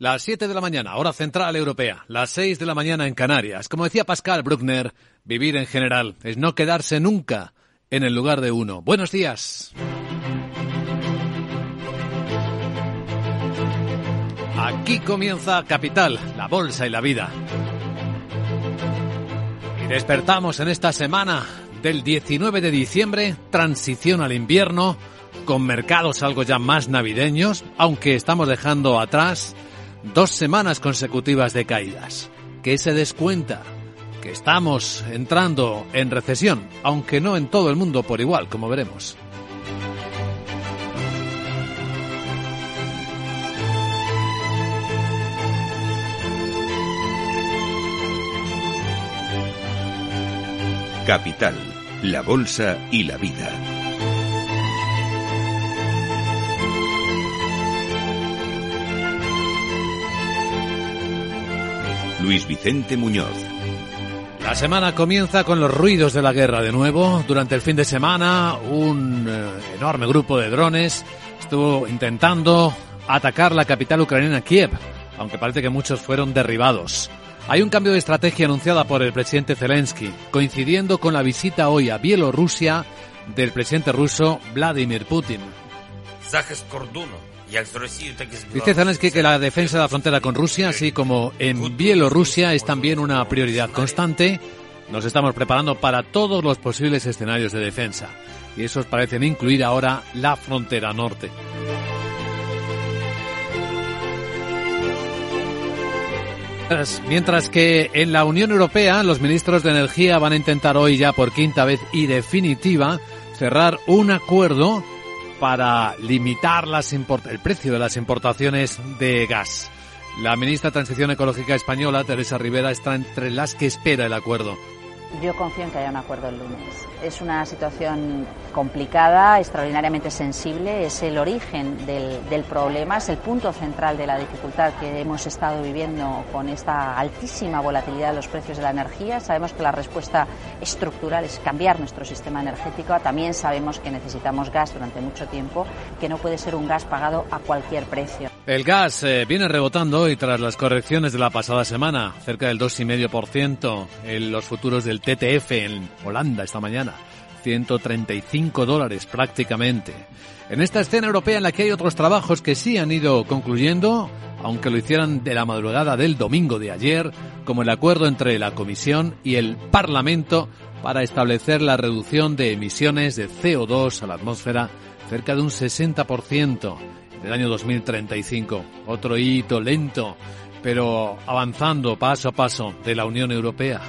Las 7 de la mañana, hora central europea. Las 6 de la mañana en Canarias. Como decía Pascal Bruckner, vivir en general es no quedarse nunca en el lugar de uno. Buenos días. Aquí comienza Capital, la bolsa y la vida. Y despertamos en esta semana del 19 de diciembre, transición al invierno, con mercados algo ya más navideños, aunque estamos dejando atrás dos semanas consecutivas de caídas. ¿Qué se descuenta? Que estamos entrando en recesión, aunque no en todo el mundo por igual, como veremos. Capital, la Bolsa y la Vida. Luis Vicente Muñoz. La semana comienza con los ruidos de la guerra de nuevo. Durante el fin de semana, un eh, enorme grupo de drones estuvo intentando atacar la capital ucraniana Kiev, aunque parece que muchos fueron derribados. Hay un cambio de estrategia anunciada por el presidente Zelensky, coincidiendo con la visita hoy a Bielorrusia del presidente ruso Vladimir Putin. Dice Zelensky que la defensa de la frontera con Rusia, así como en Bielorrusia, es también una prioridad constante. Nos estamos preparando para todos los posibles escenarios de defensa. Y esos parecen incluir ahora la frontera norte. Mientras que en la Unión Europea los ministros de Energía van a intentar hoy ya por quinta vez y definitiva cerrar un acuerdo para limitar las el precio de las importaciones de gas. La ministra de Transición Ecológica española, Teresa Rivera, está entre las que espera el acuerdo. Yo confío en que haya un acuerdo el lunes. Es una situación complicada, extraordinariamente sensible, es el origen del, del, problema, es el punto central de la dificultad que hemos estado viviendo con esta altísima volatilidad de los precios de la energía. Sabemos que la respuesta estructural es cambiar nuestro sistema energético. También sabemos que necesitamos gas durante mucho tiempo, que no puede ser un gas pagado a cualquier precio. El gas eh, viene rebotando y tras las correcciones de la pasada semana, cerca del 2,5% en los futuros del TTF en Holanda esta mañana. 135 dólares prácticamente. En esta escena europea en la que hay otros trabajos que sí han ido concluyendo, aunque lo hicieran de la madrugada del domingo de ayer, como el acuerdo entre la Comisión y el Parlamento para establecer la reducción de emisiones de CO2 a la atmósfera cerca de un 60% del año 2035. Otro hito lento, pero avanzando paso a paso de la Unión Europea.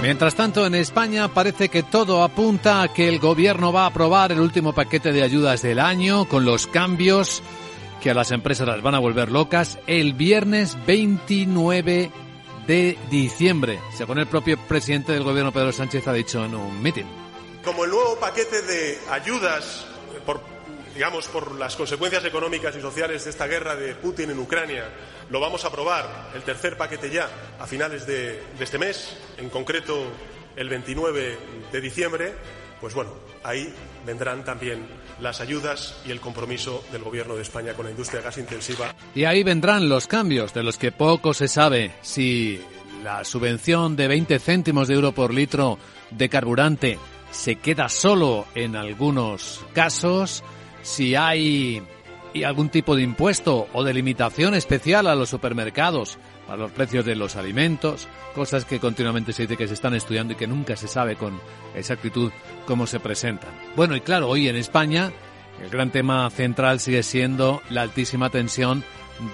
Mientras tanto, en España parece que todo apunta a que el gobierno va a aprobar el último paquete de ayudas del año con los cambios que a las empresas las van a volver locas el viernes 29 de diciembre, según el propio presidente del gobierno Pedro Sánchez ha dicho en un mitin. Como el nuevo paquete de ayudas por digamos, por las consecuencias económicas y sociales de esta guerra de Putin en Ucrania, lo vamos a aprobar, el tercer paquete ya, a finales de, de este mes, en concreto el 29 de diciembre, pues bueno, ahí vendrán también las ayudas y el compromiso del Gobierno de España con la industria gas intensiva. Y ahí vendrán los cambios de los que poco se sabe si la subvención de 20 céntimos de euro por litro de carburante se queda solo en algunos casos, si hay algún tipo de impuesto o de limitación especial a los supermercados para los precios de los alimentos, cosas que continuamente se dice que se están estudiando y que nunca se sabe con exactitud cómo se presentan. Bueno, y claro, hoy en España el gran tema central sigue siendo la altísima tensión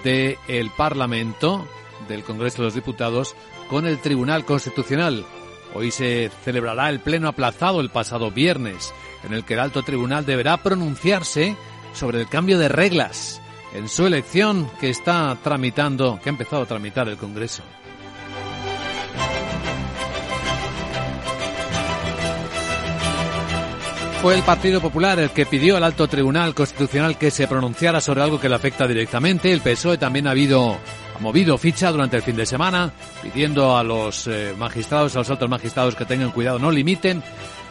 del el Parlamento, del Congreso de los Diputados, con el Tribunal Constitucional. Hoy se celebrará el pleno aplazado el pasado viernes en el que el alto tribunal deberá pronunciarse sobre el cambio de reglas en su elección que está tramitando, que ha empezado a tramitar el Congreso. Fue el Partido Popular el que pidió al alto tribunal constitucional que se pronunciara sobre algo que le afecta directamente. El PSOE también ha habido ha movido ficha durante el fin de semana, pidiendo a los eh, magistrados, a los altos magistrados que tengan cuidado, no limiten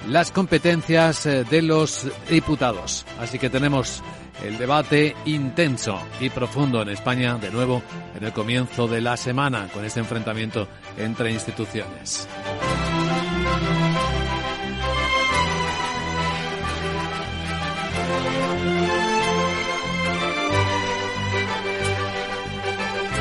las competencias eh, de los diputados. Así que tenemos el debate intenso y profundo en España, de nuevo, en el comienzo de la semana, con este enfrentamiento entre instituciones.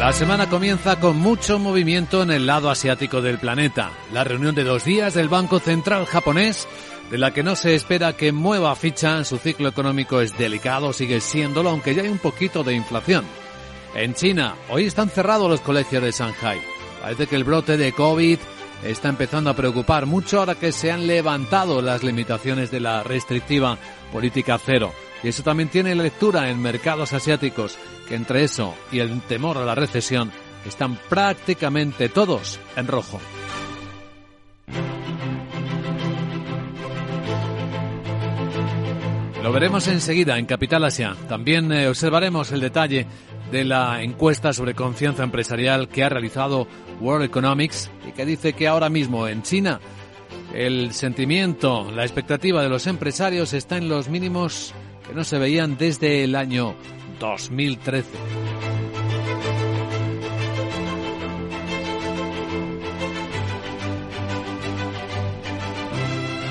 La semana comienza con mucho movimiento en el lado asiático del planeta. La reunión de dos días del Banco Central japonés, de la que no se espera que mueva ficha, su ciclo económico es delicado, sigue siéndolo, aunque ya hay un poquito de inflación. En China, hoy están cerrados los colegios de Shanghai. Parece que el brote de COVID está empezando a preocupar mucho ahora que se han levantado las limitaciones de la restrictiva política cero. Y eso también tiene lectura en mercados asiáticos, que entre eso y el temor a la recesión están prácticamente todos en rojo. Lo veremos enseguida en Capital Asia. También eh, observaremos el detalle de la encuesta sobre confianza empresarial que ha realizado World Economics y que dice que ahora mismo en China el sentimiento, la expectativa de los empresarios está en los mínimos que no se veían desde el año 2013.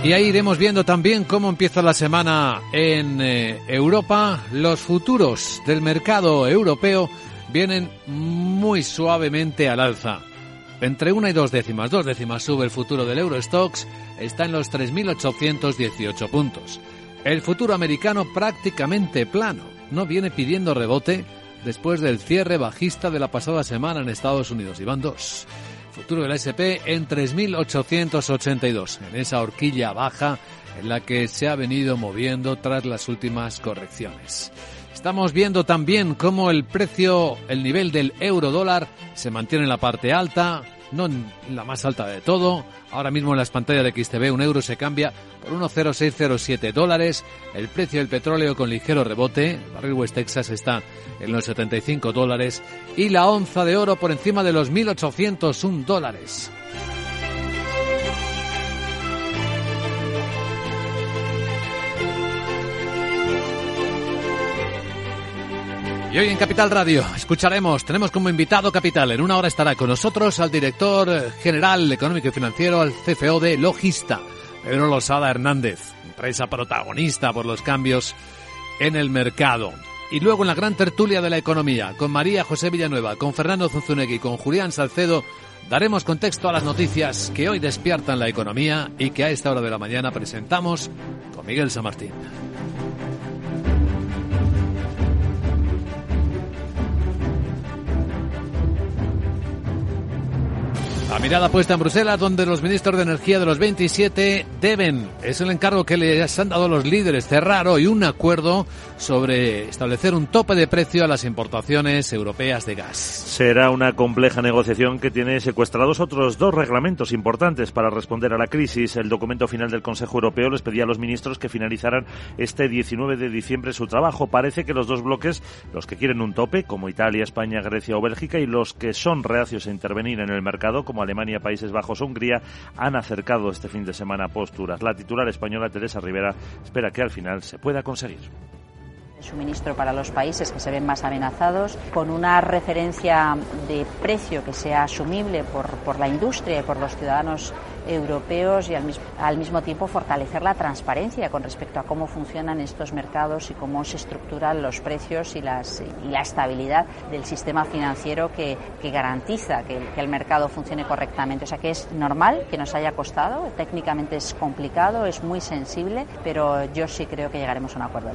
Y ahí iremos viendo también cómo empieza la semana en eh, Europa. Los futuros del mercado europeo vienen muy suavemente al alza. Entre una y dos décimas, dos décimas sube el futuro del Eurostox, está en los 3.818 puntos. El futuro americano prácticamente plano, no viene pidiendo rebote después del cierre bajista de la pasada semana en Estados Unidos. Y van dos. Futuro del SP en 3.882, en esa horquilla baja en la que se ha venido moviendo tras las últimas correcciones. Estamos viendo también cómo el precio, el nivel del euro dólar se mantiene en la parte alta, no la más alta de todo. Ahora mismo en las pantallas de XTV un euro se cambia por 1,0607 dólares. El precio del petróleo con ligero rebote, barril West Texas está en los 75 dólares y la onza de oro por encima de los 1.801 dólares. Y hoy en Capital Radio escucharemos, tenemos como invitado Capital, en una hora estará con nosotros al director general económico y financiero, al CFO de Logista, Pedro Losada Hernández, empresa protagonista por los cambios en el mercado. Y luego en la gran tertulia de la economía, con María José Villanueva, con Fernando Zunzunegui, con Julián Salcedo, daremos contexto a las noticias que hoy despiertan la economía y que a esta hora de la mañana presentamos con Miguel San Martín. La mirada puesta en Bruselas, donde los ministros de Energía de los 27 deben, es el encargo que les han dado los líderes, cerrar hoy un acuerdo sobre establecer un tope de precio a las importaciones europeas de gas. Será una compleja negociación que tiene secuestrados otros dos reglamentos importantes para responder a la crisis. El documento final del Consejo Europeo les pedía a los ministros que finalizaran este 19 de diciembre su trabajo. Parece que los dos bloques, los que quieren un tope, como Italia, España, Grecia o Bélgica, y los que son reacios a intervenir en el mercado, como Alemania, Países Bajos Hungría, han acercado este fin de semana posturas. La titular española Teresa Rivera espera que al final se pueda conseguir suministro para los países que se ven más amenazados, con una referencia de precio que sea asumible por la industria y por los ciudadanos europeos y al mismo, tiempo fortalecer la transparencia con respecto a cómo funcionan estos mercados y cómo se estructuran los precios y, las, y la estabilidad del sistema financiero que, garantiza que, que el mercado funcione correctamente. O sea que es normal que nos haya costado, técnicamente es complicado, es muy sensible, pero yo sí creo que llegaremos a un acuerdo.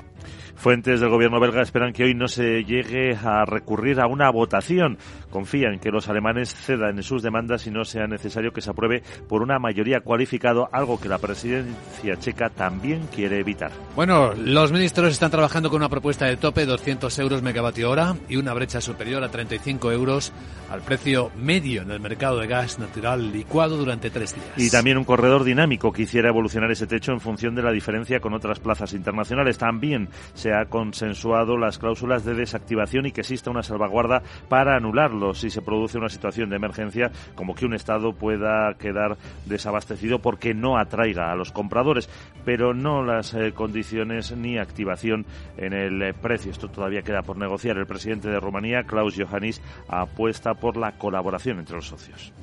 Fuentes del gobierno belga esperan que hoy no se llegue a recurrir a una votación. Confían que los alemanes cedan en sus demandas y no sea necesario que se apruebe por una mayoría cualificada, algo que la presidencia checa también quiere evitar. Bueno, los ministros están trabajando con una propuesta de tope 200 euros megavatio hora y una brecha superior a 35 euros al precio medio en el mercado de gas natural licuado durante tres días. Y también un corredor dinámico que hiciera evolucionar ese techo en función de la diferencia con otras plazas internacionales. También se se ha consensuado las cláusulas de desactivación y que exista una salvaguarda para anularlo si se produce una situación de emergencia como que un Estado pueda quedar desabastecido porque no atraiga a los compradores, pero no las eh, condiciones ni activación en el eh, precio. Esto todavía queda por negociar. El presidente de Rumanía, Klaus Johannis, apuesta por la colaboración entre los socios.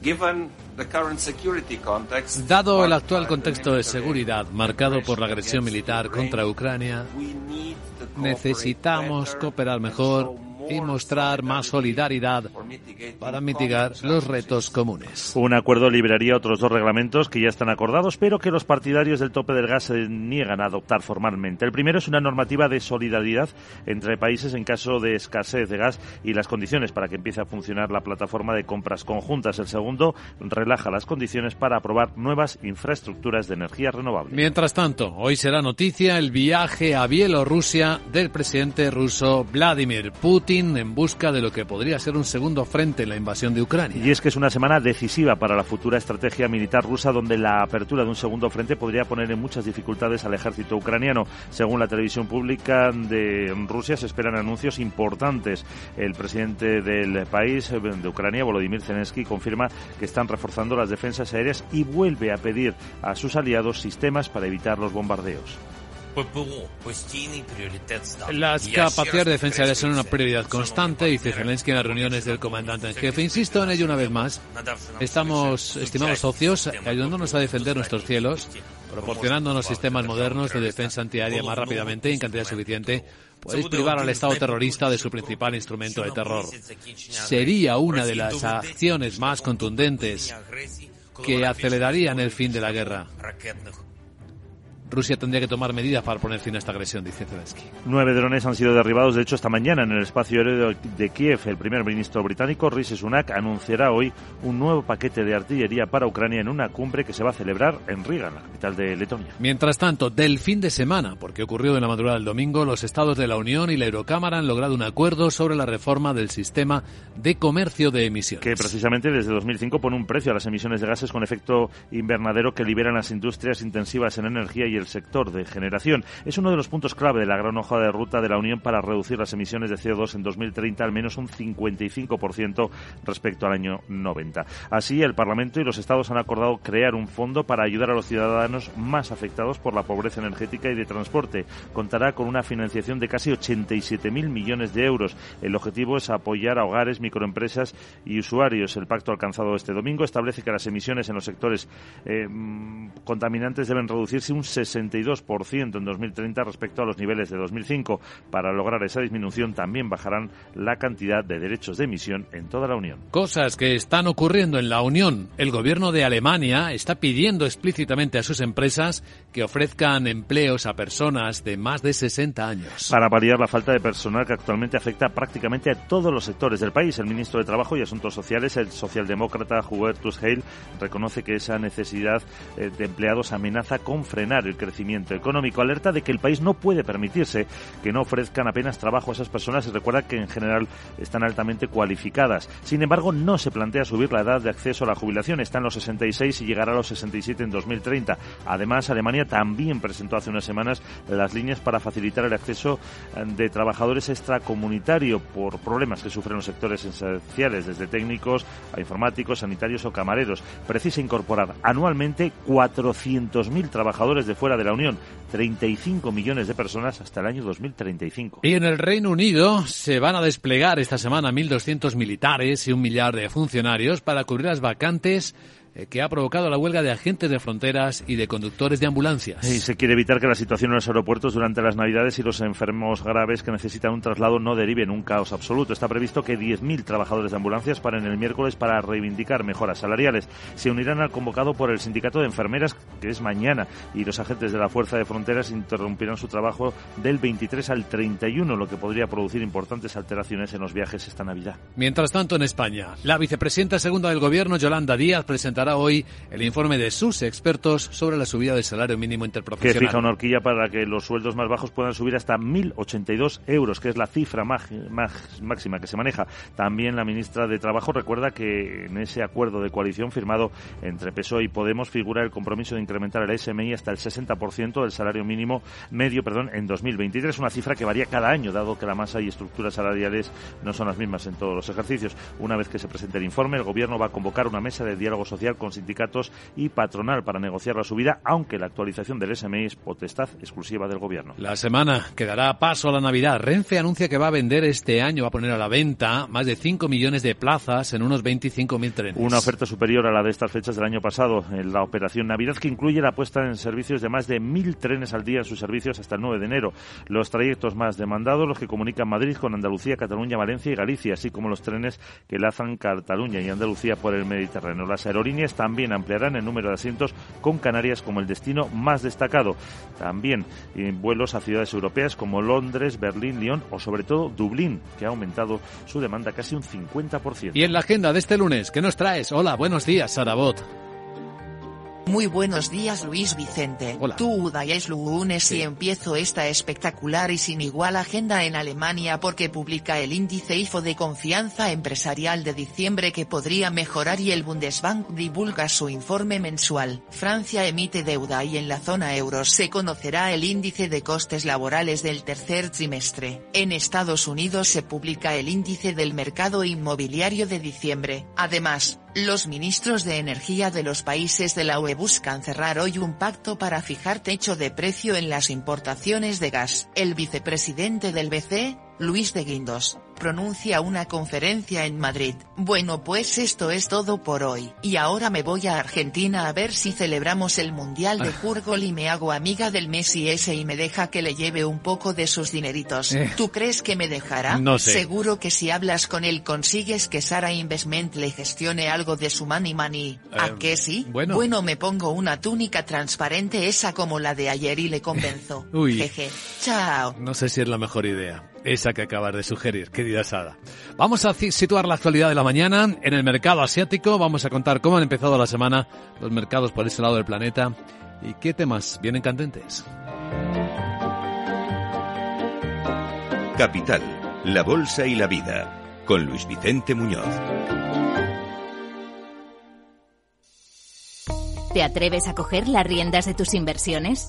Dado el actual contexto de seguridad marcado por la agresión militar contra Ucrania, necesitamos cooperar mejor y mostrar más solidaridad para mitigar los retos comunes. Un acuerdo liberaría otros dos reglamentos que ya están acordados, pero que los partidarios del tope del gas se niegan a adoptar formalmente. El primero es una normativa de solidaridad entre países en caso de escasez de gas y las condiciones para que empiece a funcionar la plataforma de compras conjuntas. El segundo relaja las condiciones para aprobar nuevas infraestructuras de energía renovable. Mientras tanto, hoy será noticia el viaje a Bielorrusia del presidente ruso Vladimir Putin en busca de lo que podría ser un segundo frente en la invasión de Ucrania. Y es que es una semana decisiva para la futura estrategia militar rusa, donde la apertura de un segundo frente podría poner en muchas dificultades al ejército ucraniano. Según la televisión pública de Rusia, se esperan anuncios importantes. El presidente del país, de Ucrania, Volodymyr Zelensky, confirma que están reforzando las defensas aéreas y vuelve a pedir a sus aliados sistemas para evitar los bombardeos. Las capacidades de defensa aérea son una prioridad constante, dice Zelensky en las reuniones del comandante en jefe. Insisto en ello una vez más. Estamos, estimados socios, ayudándonos a defender nuestros cielos, proporcionándonos sistemas modernos de defensa antiaérea más rápidamente y en cantidad suficiente. Podéis privar al Estado terrorista de su principal instrumento de terror. Sería una de las acciones más contundentes que acelerarían el fin de la guerra. Rusia tendría que tomar medidas para poner fin a esta agresión, dice Zelensky. Nueve drones han sido derribados, de hecho, esta mañana en el espacio aéreo de Kiev. El primer ministro británico, Rishi Sunak, anunciará hoy un nuevo paquete de artillería para Ucrania en una cumbre que se va a celebrar en Riga, la capital de Letonia. Mientras tanto, del fin de semana, porque ocurrió en la madrugada del domingo, los estados de la Unión y la Eurocámara han logrado un acuerdo sobre la reforma del sistema de comercio de emisiones. Que precisamente desde 2005 pone un precio a las emisiones de gases con efecto invernadero que liberan las industrias intensivas en energía y el sector de generación. Es uno de los puntos clave de la gran hoja de ruta de la Unión para reducir las emisiones de CO2 en 2030 al menos un 55% respecto al año 90. Así, el Parlamento y los Estados han acordado crear un fondo para ayudar a los ciudadanos más afectados por la pobreza energética y de transporte. Contará con una financiación de casi 87.000 millones de euros. El objetivo es apoyar a hogares, microempresas y usuarios. El pacto alcanzado este domingo establece que las emisiones en los sectores eh, mm, contaminantes deben reducirse un 60 62% en 2030 respecto a los niveles de 2005. Para lograr esa disminución también bajarán la cantidad de derechos de emisión en toda la Unión. Cosas que están ocurriendo en la Unión. El gobierno de Alemania está pidiendo explícitamente a sus empresas que ofrezcan empleos a personas de más de 60 años. Para paliar la falta de personal que actualmente afecta prácticamente a todos los sectores del país, el ministro de Trabajo y Asuntos Sociales, el socialdemócrata Hubertus Heil, reconoce que esa necesidad eh, de empleados amenaza con frenar el crecimiento económico. Alerta de que el país no puede permitirse que no ofrezcan apenas trabajo a esas personas y recuerda que en general están altamente cualificadas. Sin embargo, no se plantea subir la edad de acceso a la jubilación. Está en los 66 y llegará a los 67 en 2030. Además, Alemania también presentó hace unas semanas las líneas para facilitar el acceso eh, de trabajadores extracomunitarios por problemas que sufren los sectores esenciales, desde técnicos a informáticos, sanitarios o camareros. Precisa incorporar anualmente 400.000 trabajadores de fuera de la Unión, 35 millones de personas hasta el año 2035. Y en el Reino Unido se van a desplegar esta semana 1.200 militares y un millar de funcionarios para cubrir las vacantes que ha provocado la huelga de agentes de fronteras y de conductores de ambulancias. Y se quiere evitar que la situación en los aeropuertos durante las Navidades y los enfermos graves que necesitan un traslado no deriven en un caos absoluto. Está previsto que 10.000 trabajadores de ambulancias paren el miércoles para reivindicar mejoras salariales. Se unirán al convocado por el sindicato de enfermeras, que es mañana, y los agentes de la Fuerza de Fronteras interrumpirán su trabajo del 23 al 31, lo que podría producir importantes alteraciones en los viajes esta Navidad. Mientras tanto, en España, la vicepresidenta segunda del Gobierno, Yolanda Díaz, presentará publicará hoy el informe de sus expertos sobre la subida del salario mínimo interprofesional. Que fija una horquilla para que los sueldos más bajos puedan subir hasta 1.082 euros, que es la cifra máxima que se maneja. También la ministra de Trabajo recuerda que en ese acuerdo de coalición firmado entre PSOE y Podemos figura el compromiso de incrementar el SMI hasta el 60% del salario mínimo medio perdón, en 2023, una cifra que varía cada año, dado que la masa y estructuras salariales no son las mismas en todos los ejercicios. Una vez que se presente el informe, el Gobierno va a convocar una mesa de diálogo social con sindicatos y patronal para negociar la subida, aunque la actualización del SMI es potestad exclusiva del Gobierno. La semana que dará paso a la Navidad. Renfe anuncia que va a vender este año, va a poner a la venta más de 5 millones de plazas en unos 25.000 trenes. Una oferta superior a la de estas fechas del año pasado en la operación Navidad, que incluye la puesta en servicios de más de 1.000 trenes al día en sus servicios hasta el 9 de enero. Los trayectos más demandados, los que comunican Madrid con Andalucía, Cataluña, Valencia y Galicia, así como los trenes que lazan Cataluña y Andalucía por el Mediterráneo. Las aerolíneas también ampliarán el número de asientos con Canarias como el destino más destacado. También en vuelos a ciudades europeas como Londres, Berlín, Lyon o sobre todo Dublín, que ha aumentado su demanda casi un 50%. Y en la agenda de este lunes, ¿qué nos traes? Hola, buenos días, Sarabot. Muy buenos días Luis Vicente. Hola. Tú es lunes y empiezo esta espectacular y sin igual agenda en Alemania porque publica el índice IFO de confianza empresarial de diciembre que podría mejorar y el Bundesbank divulga su informe mensual. Francia emite deuda y en la zona euro se conocerá el índice de costes laborales del tercer trimestre. En Estados Unidos se publica el índice del mercado inmobiliario de diciembre. Además, los ministros de energía de los países de la UE buscan cerrar hoy un pacto para fijar techo de precio en las importaciones de gas. El vicepresidente del BCE, Luis de Guindos, pronuncia una conferencia en Madrid. Bueno pues esto es todo por hoy. Y ahora me voy a Argentina a ver si celebramos el Mundial de Fútbol y me hago amiga del Messi ese y me deja que le lleve un poco de sus dineritos. Eh. ¿Tú crees que me dejará? No sé. Seguro que si hablas con él consigues que Sara Investment le gestione algo de su money money. ¿A Eh, qué sí? bueno. Bueno me pongo una túnica transparente esa como la de ayer y le convenzo. Uy. Jeje. Chao. No sé si es la mejor idea, esa que acabas de sugerir, querida Sada. Vamos a situar la actualidad de la mañana en el mercado asiático. Vamos a contar cómo han empezado la semana los mercados por ese lado del planeta y qué temas vienen candentes. Capital, la Bolsa y la Vida, con Luis Vicente Muñoz. ¿Te atreves a coger las riendas de tus inversiones?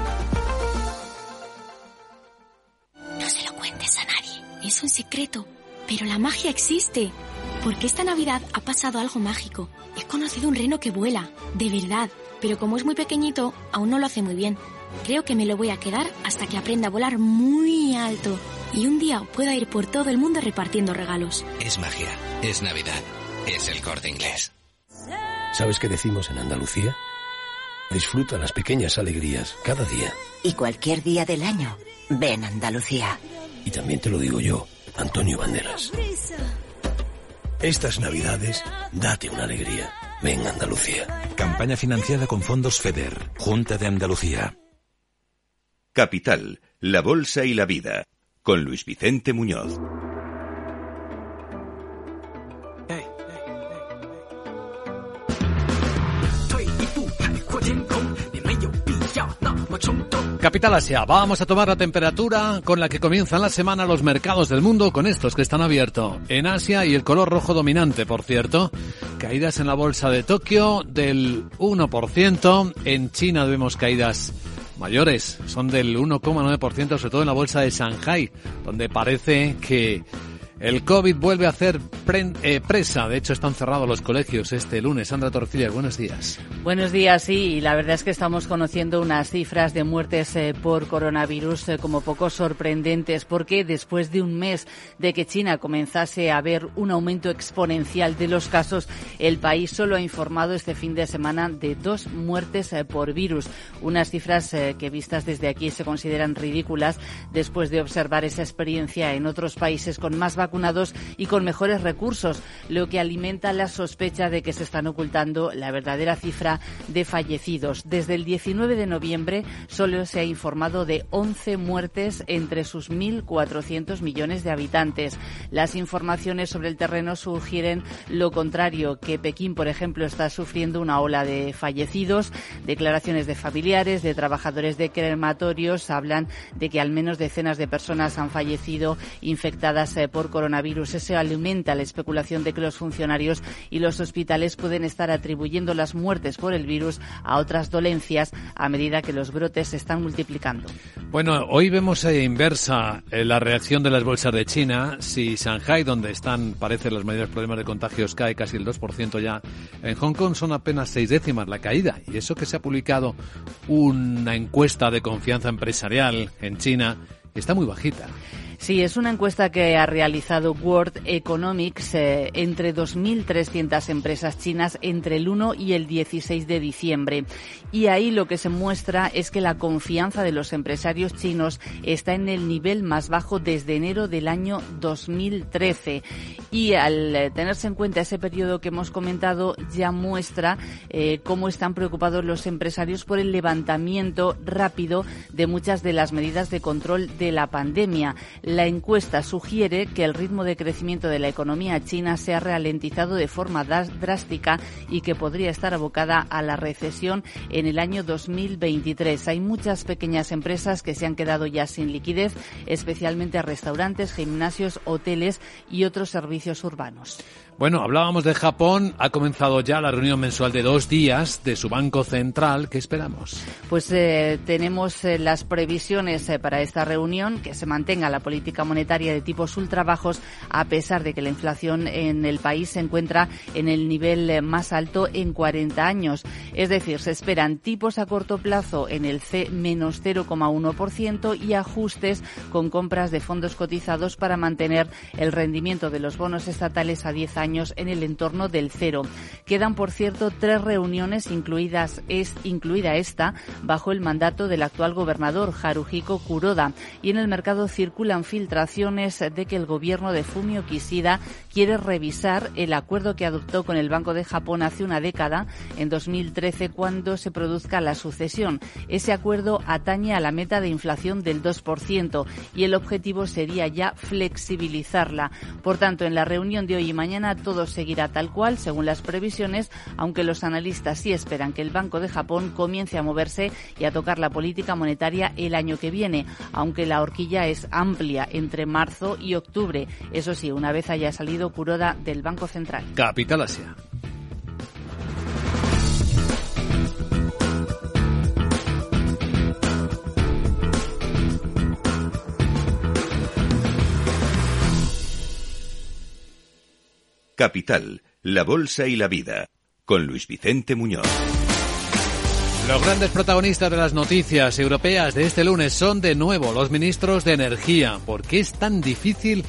Es un secreto. Pero la magia existe. Porque esta Navidad ha pasado algo mágico. He conocido un reno que vuela, de verdad. Pero como es muy pequeñito, aún no lo hace muy bien. Creo que me lo voy a quedar hasta que aprenda a volar muy alto. Y un día pueda ir por todo el mundo repartiendo regalos. Es magia, es Navidad, es el corte inglés. ¿Sabes qué decimos en Andalucía? Disfruta las pequeñas alegrías cada día. Y cualquier día del año, ven Andalucía. Y también te lo digo yo, Antonio Banderas. Estas navidades, date una alegría. Ven Andalucía. Campaña financiada con fondos FEDER, Junta de Andalucía. Capital, la Bolsa y la Vida, con Luis Vicente Muñoz. Capital Asia, vamos a tomar la temperatura con la que comienzan la semana los mercados del mundo con estos que están abiertos. En Asia y el color rojo dominante, por cierto. Caídas en la bolsa de Tokio del 1%. En China vemos caídas mayores, son del 1,9%, sobre todo en la bolsa de Shanghai, donde parece que El COVID vuelve a hacer eh, presa. De hecho, están cerrados los colegios este lunes. Sandra Torcilla, buenos días. Buenos días, sí. Y la verdad es que estamos conociendo unas cifras de muertes eh, por coronavirus eh, como poco sorprendentes, porque después de un mes de que China comenzase a ver un aumento exponencial de los casos, el país solo ha informado este fin de semana de dos muertes por virus. Unas cifras que vistas desde aquí se consideran ridículas después de observar esa experiencia en otros países con más vacunación vacunados y con mejores recursos, lo que alimenta la sospecha de que se están ocultando la verdadera cifra de fallecidos. Desde el 19 de noviembre solo se ha informado de 11 muertes entre sus 1.400 millones de habitantes. Las informaciones sobre el terreno sugieren lo contrario, que Pekín, por ejemplo, está sufriendo una ola de fallecidos. Declaraciones de familiares, de trabajadores de crematorios hablan de que al menos decenas de personas han fallecido infectadas eh, por coronavirus coronavirus. Eso alimenta la especulación de que los funcionarios y los hospitales pueden estar atribuyendo las muertes por el virus a otras dolencias a medida que los brotes se están multiplicando. Bueno, hoy vemos eh, inversa eh, la reacción de las bolsas de China. Si Shanghai, donde están, parece, los mayores problemas de contagios, cae casi el 2% ya, en Hong Kong son apenas seis décimas la caída. Y eso que se ha publicado una encuesta de confianza empresarial en China está muy bajita. Sí, es una encuesta que ha realizado World Economics eh, entre 2.300 empresas chinas entre el 1 y el 16 de diciembre. Y ahí lo que se muestra es que la confianza de los empresarios chinos está en el nivel más bajo desde enero del año 2013. Y al eh, tenerse en cuenta ese periodo que hemos comentado, ya muestra eh, cómo están preocupados los empresarios por el levantamiento rápido de muchas de las medidas de control de la pandemia. La encuesta sugiere que el ritmo de crecimiento de la economía china se ha ralentizado de forma drástica y que podría estar abocada a la recesión en el año 2023. Hay muchas pequeñas empresas que se han quedado ya sin liquidez, especialmente restaurantes, gimnasios, hoteles y otros servicios urbanos. Bueno, hablábamos de Japón. Ha comenzado ya la reunión mensual de dos días de su Banco Central. ¿Qué esperamos? Pues eh, tenemos eh, las previsiones eh, para esta reunión, que se mantenga la política monetaria de tipos ultra bajos, a pesar de que la inflación en el país se encuentra en el nivel más alto en 40 años. Es decir, se esperan tipos a corto plazo en el C menos 0,1% y ajustes con compras de fondos cotizados para mantener el rendimiento de los bonos estatales a 10 años en el entorno del cero. Quedan, por cierto, tres reuniones, incluidas es, incluida esta, bajo el mandato del actual gobernador Haruhiko Kuroda. Y en el mercado circulan filtraciones de que el gobierno de Fumio Kishida quiere revisar el acuerdo que adoptó con el Banco de Japón hace una década, en 2013, cuando se produzca la sucesión. Ese acuerdo atañe a la meta de inflación del 2% y el objetivo sería ya flexibilizarla. Por tanto, en la reunión de hoy y mañana todo seguirá tal cual, según las previsiones, aunque los analistas sí esperan que el Banco de Japón comience a moverse y a tocar la política monetaria el año que viene, aunque la horquilla es amplia entre marzo y octubre. Eso sí, una vez haya salido Kuroda del Banco Central. Capital Asia. Capital, la Bolsa y la Vida, con Luis Vicente Muñoz. Los grandes protagonistas de las noticias europeas de este lunes son de nuevo los ministros de Energía. ¿Por qué es tan difícil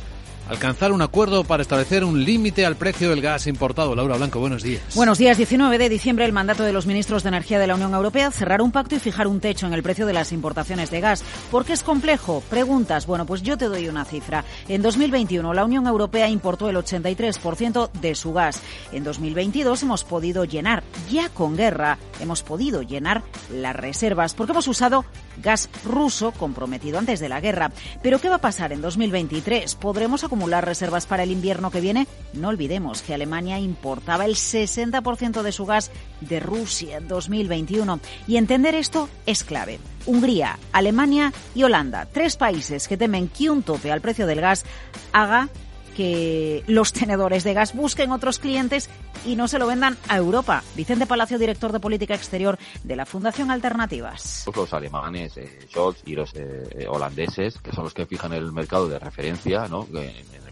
alcanzar un acuerdo para establecer un límite al precio del gas importado. Laura Blanco, buenos días. Buenos días. 19 de diciembre, el mandato de los ministros de Energía de la Unión Europea cerrar un pacto y fijar un techo en el precio de las importaciones de gas. ¿Por qué es complejo? Preguntas. Bueno, pues yo te doy una cifra. En 2021, la Unión Europea importó el 83% de su gas. En 2022 hemos podido llenar, ya con guerra, hemos podido llenar las reservas porque hemos usado gas ruso comprometido antes de la guerra. Pero ¿qué va a pasar en 2023? ¿Podremos acumular reservas para el invierno que viene? No olvidemos que Alemania importaba el 60% de su gas de Rusia en 2021 y entender esto es clave. Hungría, Alemania y Holanda, tres países que temen que un tope al precio del gas haga que los tenedores de gas busquen otros clientes y no se lo vendan a Europa. Vicente Palacio, director de política exterior de la Fundación Alternativas. Los alemanes, eh, Scholz y los eh, holandeses, que son los que fijan el mercado de referencia, ¿no?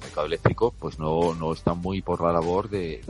mercado eléctrico pues no, no están muy por la labor de,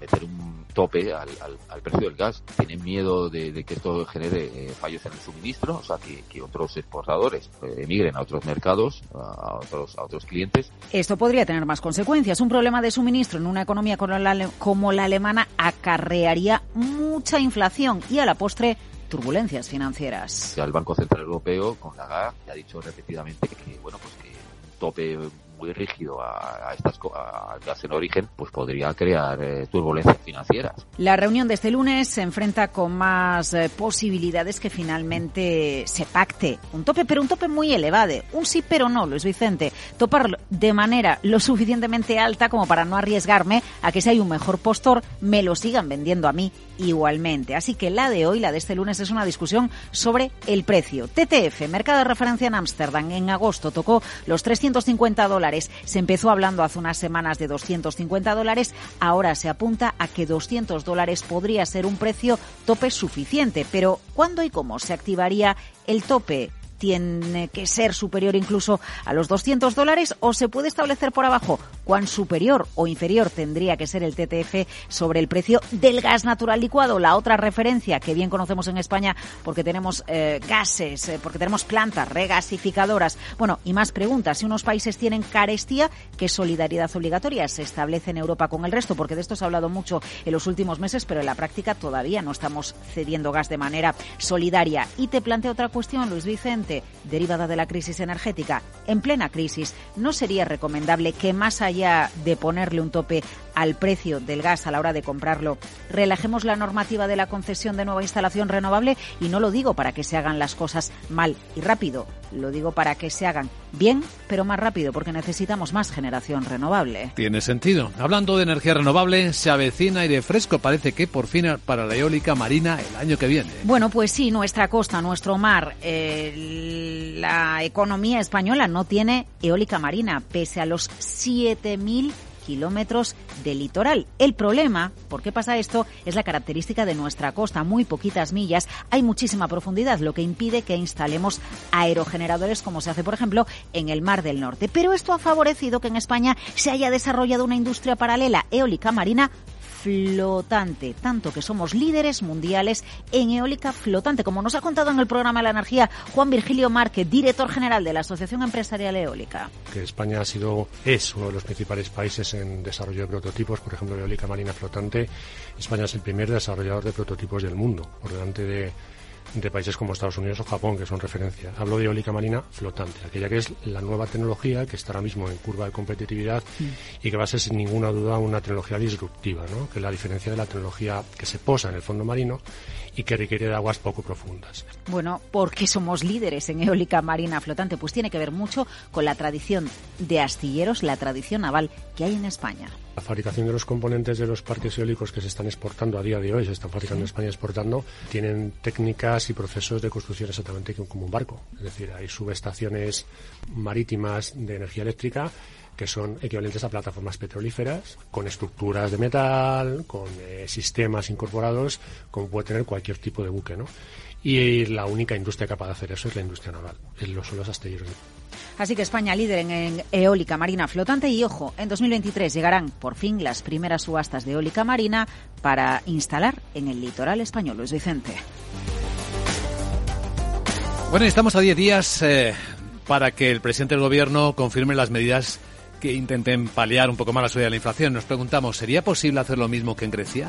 meter un tope al, al, precio del gas. Tienen miedo de, que esto genere eh, fallos en el suministro, o sea, que, que otros exportadores eh, emigren a otros mercados, a otros, a otros clientes. Esto podría tener más consecuencias. Un problema de suministro en una economía como la, como la alemana acarrearía mucha inflación y a la postre turbulencias financieras. El Banco Central Europeo, con la GAR, ha dicho repetidamente que, bueno, pues que un tope muy rígido a, estas al gas en origen, pues podría crear eh, turbulencias financieras. La reunión de este lunes se enfrenta con más eh, posibilidades que finalmente se pacte un tope, pero un tope muy elevado, un sí pero no, Luis Vicente, topar de manera lo suficientemente alta como para no arriesgarme a que si hay un mejor postor me lo sigan vendiendo a mí igualmente. Así que la de hoy, la de este lunes, es una discusión sobre el precio. TTF, mercado de referencia en Ámsterdam, en agosto tocó los 350 dólares se empezó hablando hace unas semanas de 250 dólares, ahora se apunta a que 200 dólares podría ser un precio tope suficiente. Pero ¿cuándo y cómo se activaría el tope? Tiene que ser superior incluso a los 200 dólares o se puede establecer por abajo cuán superior o inferior tendría que ser el TTF sobre el precio del gas natural licuado, la otra referencia que bien conocemos en España porque tenemos eh, gases, eh, porque tenemos plantas regasificadoras. Bueno, y más preguntas. Si unos países tienen carestía, ¿qué solidaridad obligatoria se establece en Europa con el resto? Porque de esto se ha hablado mucho en los últimos meses, pero en la práctica todavía no estamos cediendo gas de manera solidaria. Y te planteo otra cuestión, Luis Vicente derivada de la crisis energética. En plena crisis, ¿no sería recomendable que más allá de ponerle un tope al precio del gas a la hora de comprarlo, relajemos la normativa de la concesión de nueva instalación renovable? Y no lo digo para que se hagan las cosas mal y rápido, lo digo para que se hagan bien, pero más rápido, porque necesitamos más generación renovable. Tiene sentido. Hablando de energía renovable, se avecina aire fresco, parece que por fin para la eólica marina el año que viene. Bueno, pues sí, nuestra costa, nuestro mar, la economía española no tiene eólica marina, pese a los 7.000 kilómetros de litoral. El problema, ¿por qué pasa esto? Es la característica de nuestra costa, muy poquitas millas, hay muchísima profundidad, lo que impide que instalemos aerogeneradores como se hace, por ejemplo, en el Mar del Norte. Pero esto ha favorecido que en España se haya desarrollado una industria paralela eólica marina flotante, tanto que somos líderes mundiales en eólica flotante, como nos ha contado en el programa de la energía Juan Virgilio Márquez, director general de la Asociación Empresarial Eólica. Que España ha sido, es uno de los principales países en desarrollo de prototipos, por ejemplo, eólica marina flotante. España es el primer desarrollador de prototipos del mundo, por delante de de países como Estados Unidos o Japón, que son referencia. Hablo de eólica marina flotante, aquella que es la nueva tecnología que está ahora mismo en curva de competitividad y que va a ser sin ninguna duda una tecnología disruptiva, ¿no? que es la diferencia de la tecnología que se posa en el fondo marino y que requiere de aguas poco profundas. Bueno, ¿por qué somos líderes en eólica marina flotante? Pues tiene que ver mucho con la tradición de astilleros, la tradición naval que hay en España. La fabricación de los componentes de los parques eólicos que se están exportando a día de hoy, se están fabricando en España exportando, tienen técnicas y procesos de construcción exactamente como un barco. Es decir, hay subestaciones marítimas de energía eléctrica que son equivalentes a plataformas petrolíferas, con estructuras de metal, con eh, sistemas incorporados, como puede tener cualquier tipo de buque, ¿no? Y la única industria capaz de hacer eso es la industria naval, son los astilleros. Así que España líder en, eólica marina flotante y ojo, en 2023 llegarán por fin las primeras subastas de eólica marina para instalar en el litoral español. Luis Vicente. Bueno, estamos a 10 días eh, para que el presidente del gobierno confirme las medidas que intenten paliar un poco más la subida de la inflación. Nos preguntamos, ¿sería posible hacer lo mismo que en Grecia?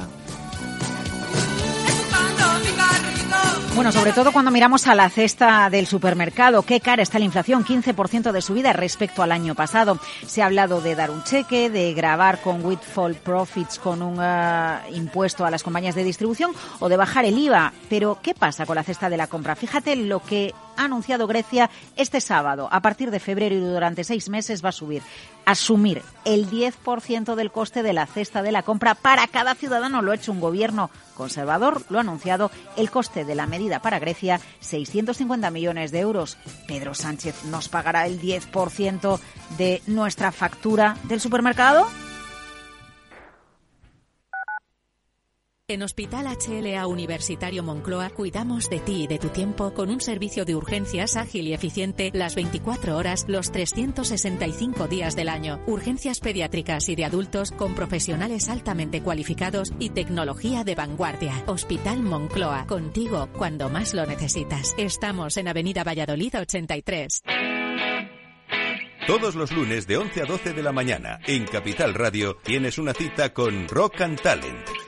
Bueno, sobre todo cuando miramos a la cesta del supermercado, qué cara está la inflación, 15% de subida respecto al año pasado. Se ha hablado de dar un cheque, de grabar con Windfall Profits con un eh, impuesto a las compañías de distribución o de bajar el IVA. Pero, ¿qué pasa con la cesta de la compra? Fíjate lo que ha anunciado Grecia este sábado. A partir de febrero y durante seis meses va a subir. Asumir el 10% del coste de la cesta de la compra para cada ciudadano lo ha hecho un gobierno conservador, lo ha anunciado. El coste de la medida para Grecia, 650 millones de euros. Pedro Sánchez nos pagará el 10% de nuestra factura del supermercado. En Hospital HLA Universitario Moncloa cuidamos de ti y de tu tiempo con un servicio de urgencias ágil y eficiente las 24 horas, los 365 días del año. Urgencias pediátricas y de adultos con profesionales altamente cualificados y tecnología de vanguardia. Hospital Moncloa, contigo cuando más lo necesitas. Estamos en Avenida Valladolid 83. Todos los lunes de 11 a 12 de la mañana en Capital Radio tienes una cita con Rock and Talent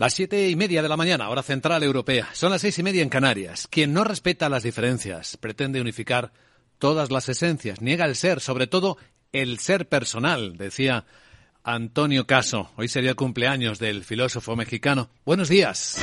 Las siete y media de la mañana, hora central europea. Son las seis y media en Canarias. Quien no respeta las diferencias, pretende unificar todas las esencias, niega el ser, sobre todo el ser personal, decía Antonio Caso. Hoy sería el cumpleaños del filósofo mexicano. Buenos días.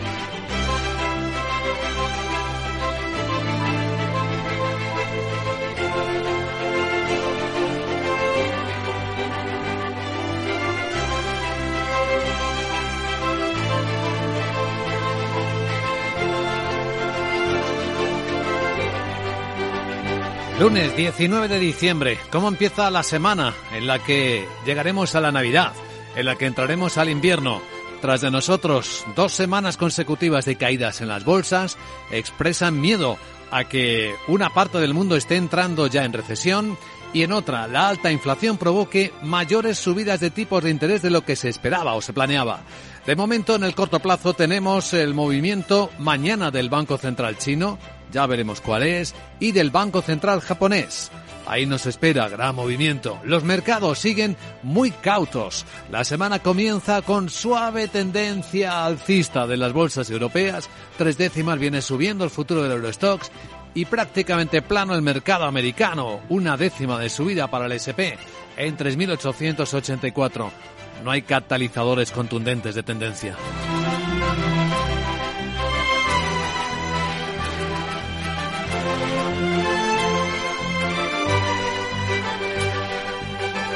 Lunes 19 de diciembre. ¿Cómo empieza la semana en la que llegaremos a la Navidad? En la que entraremos al invierno. Tras de nosotros dos semanas consecutivas de caídas en las bolsas, expresan miedo a que una parte del mundo esté entrando ya en recesión y en otra la alta inflación provoque mayores subidas de tipos de interés de lo que se esperaba o se planeaba. De momento, en el corto plazo, tenemos el movimiento mañana del Banco Central chino, ya veremos cuál es, y del Banco Central japonés. Ahí nos espera gran movimiento. Los mercados siguen muy cautos. La semana comienza con suave tendencia alcista de las bolsas europeas. Tres décimas viene subiendo el futuro del Eurostox y prácticamente plano el mercado americano. Una décima de subida para el SP en 3.884. No hay catalizadores contundentes de tendencia.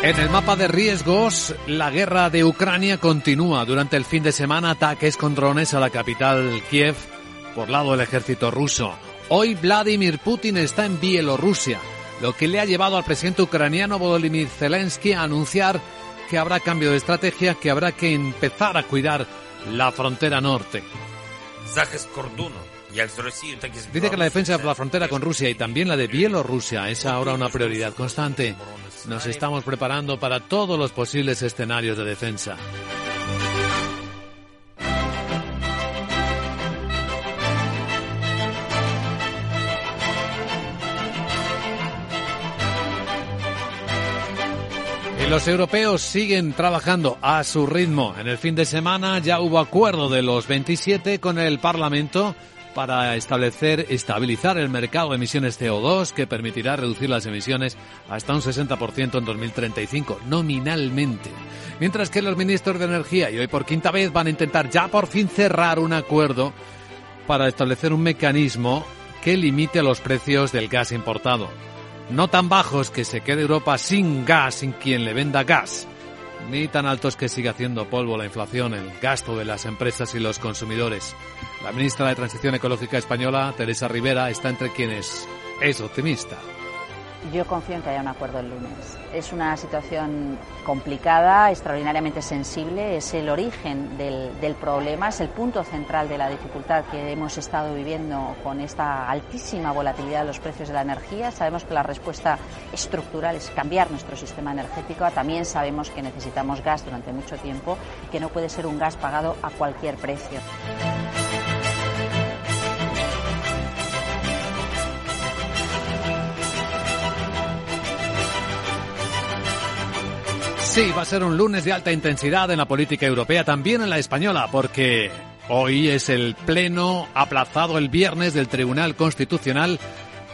En el mapa de riesgos, la guerra de Ucrania continúa. Durante el fin de semana, ataques con drones a la capital Kiev por lado del ejército ruso. Hoy Vladimir Putin está en Bielorrusia, lo que le ha llevado al presidente ucraniano Volodymyr Zelensky a anunciar que habrá cambio de estrategia, que habrá que empezar a cuidar la frontera norte. Dice que la defensa de la frontera con Rusia y también la de Bielorrusia es ahora una prioridad constante. Nos estamos preparando para todos los posibles escenarios de defensa. Y los europeos siguen trabajando a su ritmo. En el fin de semana ya hubo acuerdo de los 27 con el Parlamento para establecer, estabilizar el mercado de emisiones CO2 que permitirá reducir las emisiones hasta un 60% en 2035, nominalmente. Mientras que los ministros de Energía, y hoy por quinta vez, van a intentar ya por fin cerrar un acuerdo para establecer un mecanismo que limite los precios del gas importado. No tan bajos que se quede Europa sin gas, sin quien le venda gas ni tan altos que siga haciendo polvo la inflación, el gasto de las empresas y los consumidores. La ministra de Transición Ecológica española, Teresa Rivera, está entre quienes es optimista. Yo confío en que haya un acuerdo el lunes. Es una situación complicada, extraordinariamente sensible, es el origen del, del, problema, es el punto central de la dificultad que hemos estado viviendo con esta altísima volatilidad de los precios de la energía. Sabemos que la respuesta estructural es cambiar nuestro sistema energético. También sabemos que necesitamos gas durante mucho tiempo que no puede ser un gas pagado a cualquier precio. Sí, va a ser un lunes de alta intensidad en la política europea, también en la española, porque hoy es el pleno aplazado el viernes del Tribunal Constitucional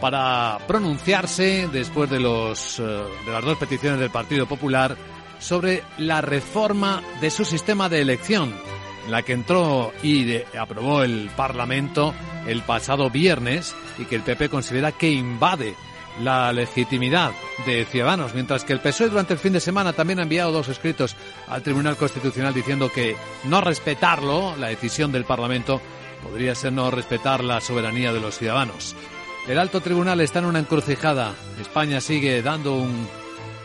para pronunciarse después de los eh, de las dos peticiones del Partido Popular sobre la reforma de su sistema de elección, la que entró y aprobó el Parlamento el pasado viernes y que el PP considera que invade la legitimidad de Ciudadanos, mientras que el PSOE durante el fin de semana también ha enviado dos escritos al Tribunal Constitucional diciendo que no respetarlo, la decisión del Parlamento, podría ser no respetar la soberanía de los ciudadanos. El alto tribunal está en una encrucijada. España sigue dando un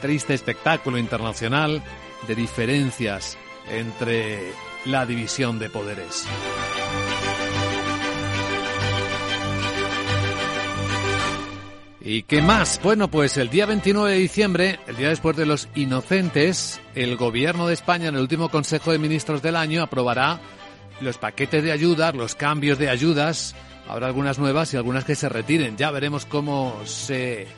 triste espectáculo internacional de diferencias entre la división de poderes. ¿Y qué más? Bueno, pues el día 29 de diciembre, el día después de los inocentes, el Gobierno de España en el último Consejo de Ministros del año aprobará los paquetes de ayudas, los cambios de ayudas. Habrá algunas nuevas y algunas que se retiren. Ya veremos cómo se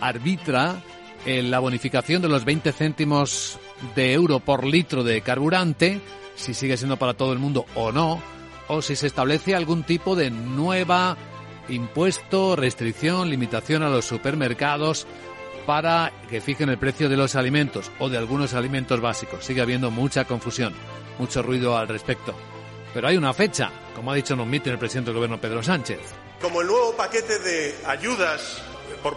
arbitra en la bonificación de los 20 céntimos de euro por litro de carburante, si sigue siendo para todo el mundo o no, o si se establece algún tipo de nueva impuesto, restricción, limitación a los supermercados para que fijen el precio de los alimentos o de algunos alimentos básicos. Sigue habiendo mucha confusión, mucho ruido al respecto. Pero hay una fecha, como ha dicho en un mitin el presidente del gobierno Pedro Sánchez. Como el nuevo paquete de ayudas por,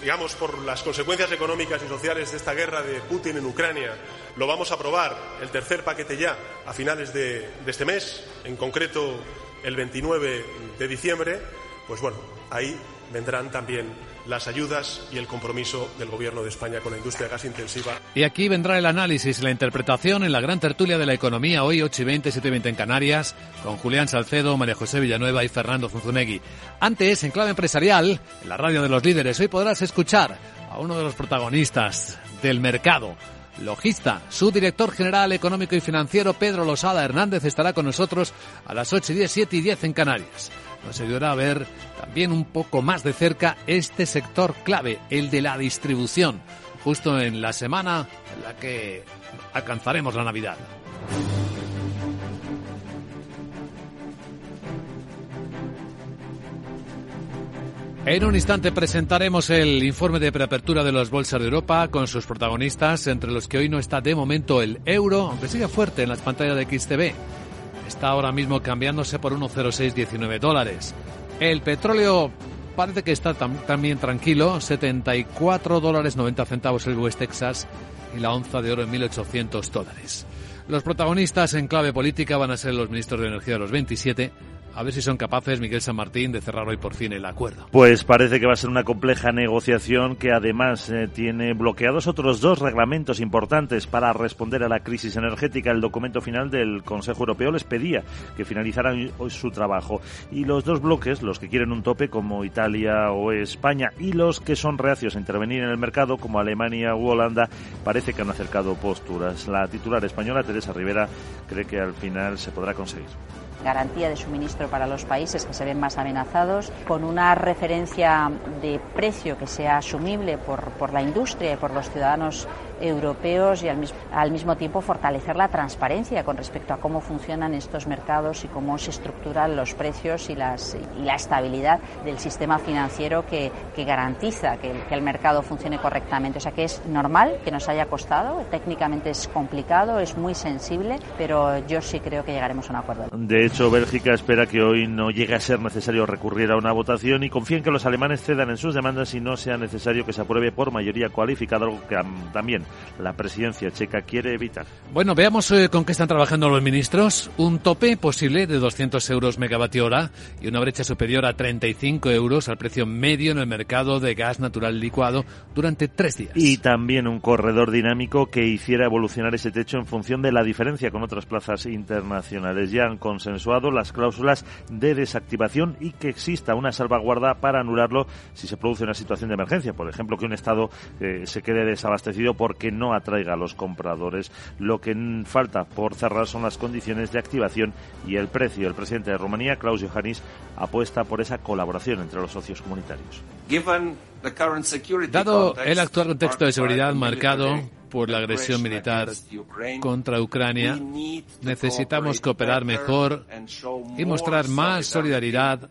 digamos, por las consecuencias económicas y sociales de esta guerra de Putin en Ucrania, lo vamos a aprobar el tercer paquete ya a finales de, de este mes, en concreto el 29 de diciembre pues bueno, ahí vendrán también las ayudas y el compromiso del Gobierno de España con la industria gas intensiva. Y aquí vendrá el análisis, la interpretación en la gran tertulia de la economía hoy 8 y 20, 7 y 20 en Canarias, con Julián Salcedo, María José Villanueva y Fernando Zunzunegui. Antes, en clave empresarial, en la radio de los líderes, hoy podrás escuchar a uno de los protagonistas del mercado. Logista, su director general económico y financiero Pedro Losada Hernández estará con nosotros a las 8 y 10, 7 y 10 en Canarias nos ayudará a ver también un poco más de cerca este sector clave, el de la distribución, justo en la semana en la que alcanzaremos la Navidad. En un instante presentaremos el informe de preapertura de las bolsas de Europa con sus protagonistas, entre los que hoy no está de momento el euro, aunque sigue fuerte en las pantallas de XTV está ahora mismo cambiándose por 1,0619 dólares. El petróleo parece que está también tranquilo, 74 dólares 90 centavos el West Texas y la onza de oro en 1.800 dólares. Los protagonistas en clave política van a ser los ministros de Energía de los 27 a ver si son capaces, Miguel San Martín, de cerrar hoy por fin el acuerdo. Pues parece que va a ser una compleja negociación que además eh, tiene bloqueados otros dos reglamentos importantes para responder a la crisis energética. El documento final del Consejo Europeo les pedía que finalizaran hoy su trabajo. Y los dos bloques, los que quieren un tope como Italia o España y los que son reacios a intervenir en el mercado como Alemania u Holanda, parece que han acercado posturas. La titular española, Teresa Rivera, cree que al final se podrá conseguir garantía de suministro para los países que se ven más amenazados, con una referencia de precio que sea asumible por, por la industria y por los ciudadanos europeos y al mismo, al mismo tiempo fortalecer la transparencia con respecto a cómo funcionan estos mercados y cómo se estructuran los precios y, las, y la estabilidad del sistema financiero que, garantiza que el, que el mercado funcione correctamente. O sea que es normal que nos haya costado, técnicamente es complicado, es muy sensible, pero yo sí creo que llegaremos a un acuerdo. De hecho, Bélgica espera que hoy no llegue a ser necesario recurrir a una votación y confía en que los alemanes cedan en sus demandas y no sea necesario que se apruebe por mayoría cualificada, algo que también la presidencia checa quiere evitar. Bueno, veamos eh, con qué están trabajando los ministros. Un tope posible de 200 euros megavatio hora y una brecha superior a 35 euros al precio medio en el mercado de gas natural licuado durante tres días. Y también un corredor dinámico que hiciera evolucionar ese techo en función de la diferencia con otras plazas internacionales. Ya han consensuado las cláusulas de desactivación y que exista una salvaguarda para anularlo si se produce una situación de emergencia. Por ejemplo, que un Estado eh, se quede desabastecido porque no atraiga a los compradores. Lo que falta por cerrar son las condiciones de activación y el precio. El presidente de Rumanía, Klaus Johannis, apuesta por esa colaboración entre los socios comunitarios. Dado el actual contexto de seguridad marcado por la agresión militar contra Ucrania, necesitamos cooperar mejor y mostrar más solidaridad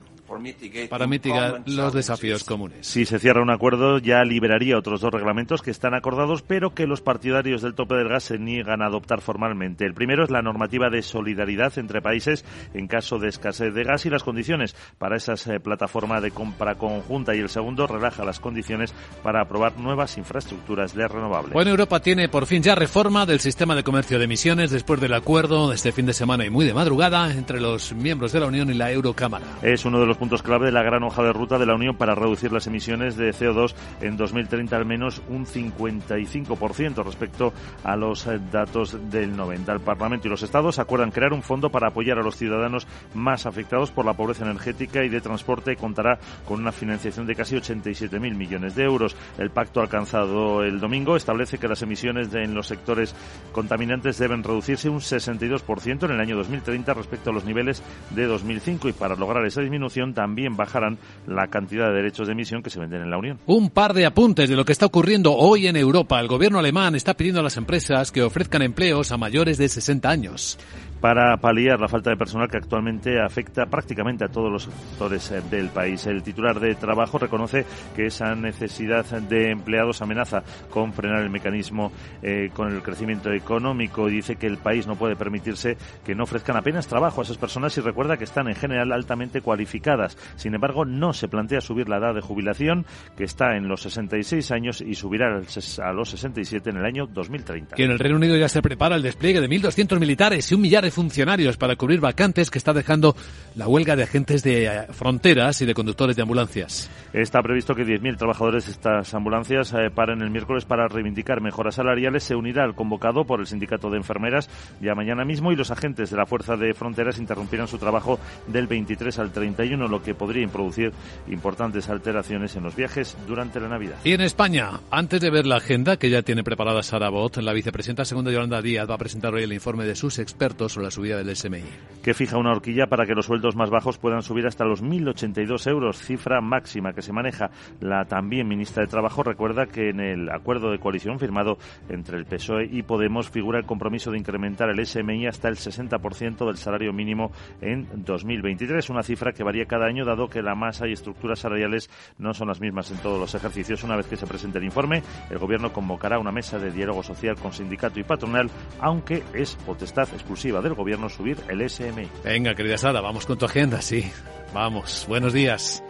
para mitigar los desafíos comunes. Si se cierra un acuerdo, ya liberaría otros dos reglamentos que están acordados, pero que los partidarios del tope del gas se niegan a adoptar formalmente. El primero es la normativa de solidaridad entre países en caso de escasez de gas y las condiciones para esa eh, plataforma de compra conjunta. Y el segundo relaja las condiciones para aprobar nuevas infraestructuras de renovables. Bueno, Europa tiene por fin ya reforma del sistema de comercio de emisiones después del acuerdo de este fin de semana y muy de madrugada entre los miembros de la Unión y la Eurocámara. Es uno de los puntos clave de la gran hoja de ruta de la Unión para reducir las emisiones de CO2 en 2030 al menos un 55% respecto a los eh, datos del 90. El Parlamento y los Estados acuerdan crear un fondo para apoyar a los ciudadanos más afectados por la pobreza energética y de transporte y contará con una financiación de casi 87.000 millones de euros. El pacto alcanzado el domingo establece que las emisiones en los sectores contaminantes deben reducirse un 62% en el año 2030 respecto a los niveles de 2005 y para lograr esa disminución también bajarán la cantidad de derechos de emisión que se venden en la Unión. Un par de apuntes de lo que está ocurriendo hoy en Europa. El gobierno alemán está pidiendo a las empresas que ofrezcan empleos a mayores de 60 años para paliar la falta de personal que actualmente afecta prácticamente a todos los sectores eh, del país. El titular de trabajo reconoce que esa necesidad de empleados amenaza con frenar el mecanismo eh, con el crecimiento económico y dice que el país no puede permitirse que no ofrezcan apenas trabajo a esas personas y recuerda que están en general altamente cualificadas. Sin embargo, no se plantea subir la edad de jubilación, que está en los 66 años y subirá a los 67 en el año 2030. Que en el Reino Unido ya se prepara el despliegue de 1.200 militares y un millar funcionarios para cubrir vacantes que está dejando la huelga de agentes de eh, fronteras y de conductores de ambulancias. Está previsto que 10.000 trabajadores de estas ambulancias eh, paren el miércoles para reivindicar mejoras salariales. Se unirá al convocado por el sindicato de enfermeras ya mañana mismo y los agentes de la Fuerza de Fronteras interrumpirán su trabajo del 23 al 31, lo que podría introducir importantes alteraciones en los viajes durante la Navidad. Y en España, antes de ver la agenda que ya tiene preparada Sara Bot, la vicepresidenta segunda Yolanda Díaz va a presentar hoy el informe de sus expertos la subida del SMI. Que fija una horquilla para que los sueldos más bajos puedan subir hasta los 1.082 euros, cifra máxima que se maneja. La también ministra de Trabajo recuerda que en el acuerdo de coalición firmado entre el PSOE y Podemos figura el compromiso de incrementar el SMI hasta el 60% del salario mínimo en 2023, una cifra que varía cada año dado que la masa y estructuras salariales no son las mismas en todos los ejercicios. Una vez que se presente el informe, el Gobierno convocará una mesa de diálogo social con sindicato y patronal, aunque es potestad exclusiva del gobierno subir el SMI. Venga, querida Sara, vamos con tu agenda, sí. Vamos, buenos días.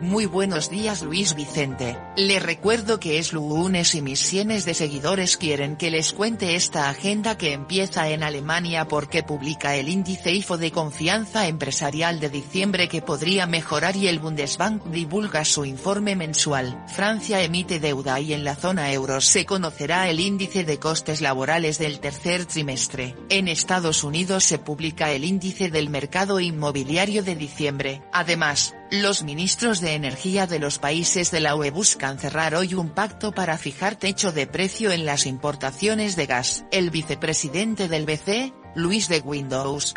Muy buenos días Luis Vicente, le recuerdo que es lunes y mis cientos de seguidores quieren que les cuente esta agenda que empieza en Alemania porque publica el índice IFO de confianza empresarial de diciembre que podría mejorar y el Bundesbank divulga su informe mensual. Francia emite deuda y en la zona euro se conocerá el índice de costes laborales del tercer trimestre. En Estados Unidos se publica el índice del mercado inmobiliario de diciembre. Además, los ministros de Energía de los países de la UE buscan cerrar hoy un pacto para fijar techo de precio en las importaciones de gas. El vicepresidente del BC, Luis de Windows,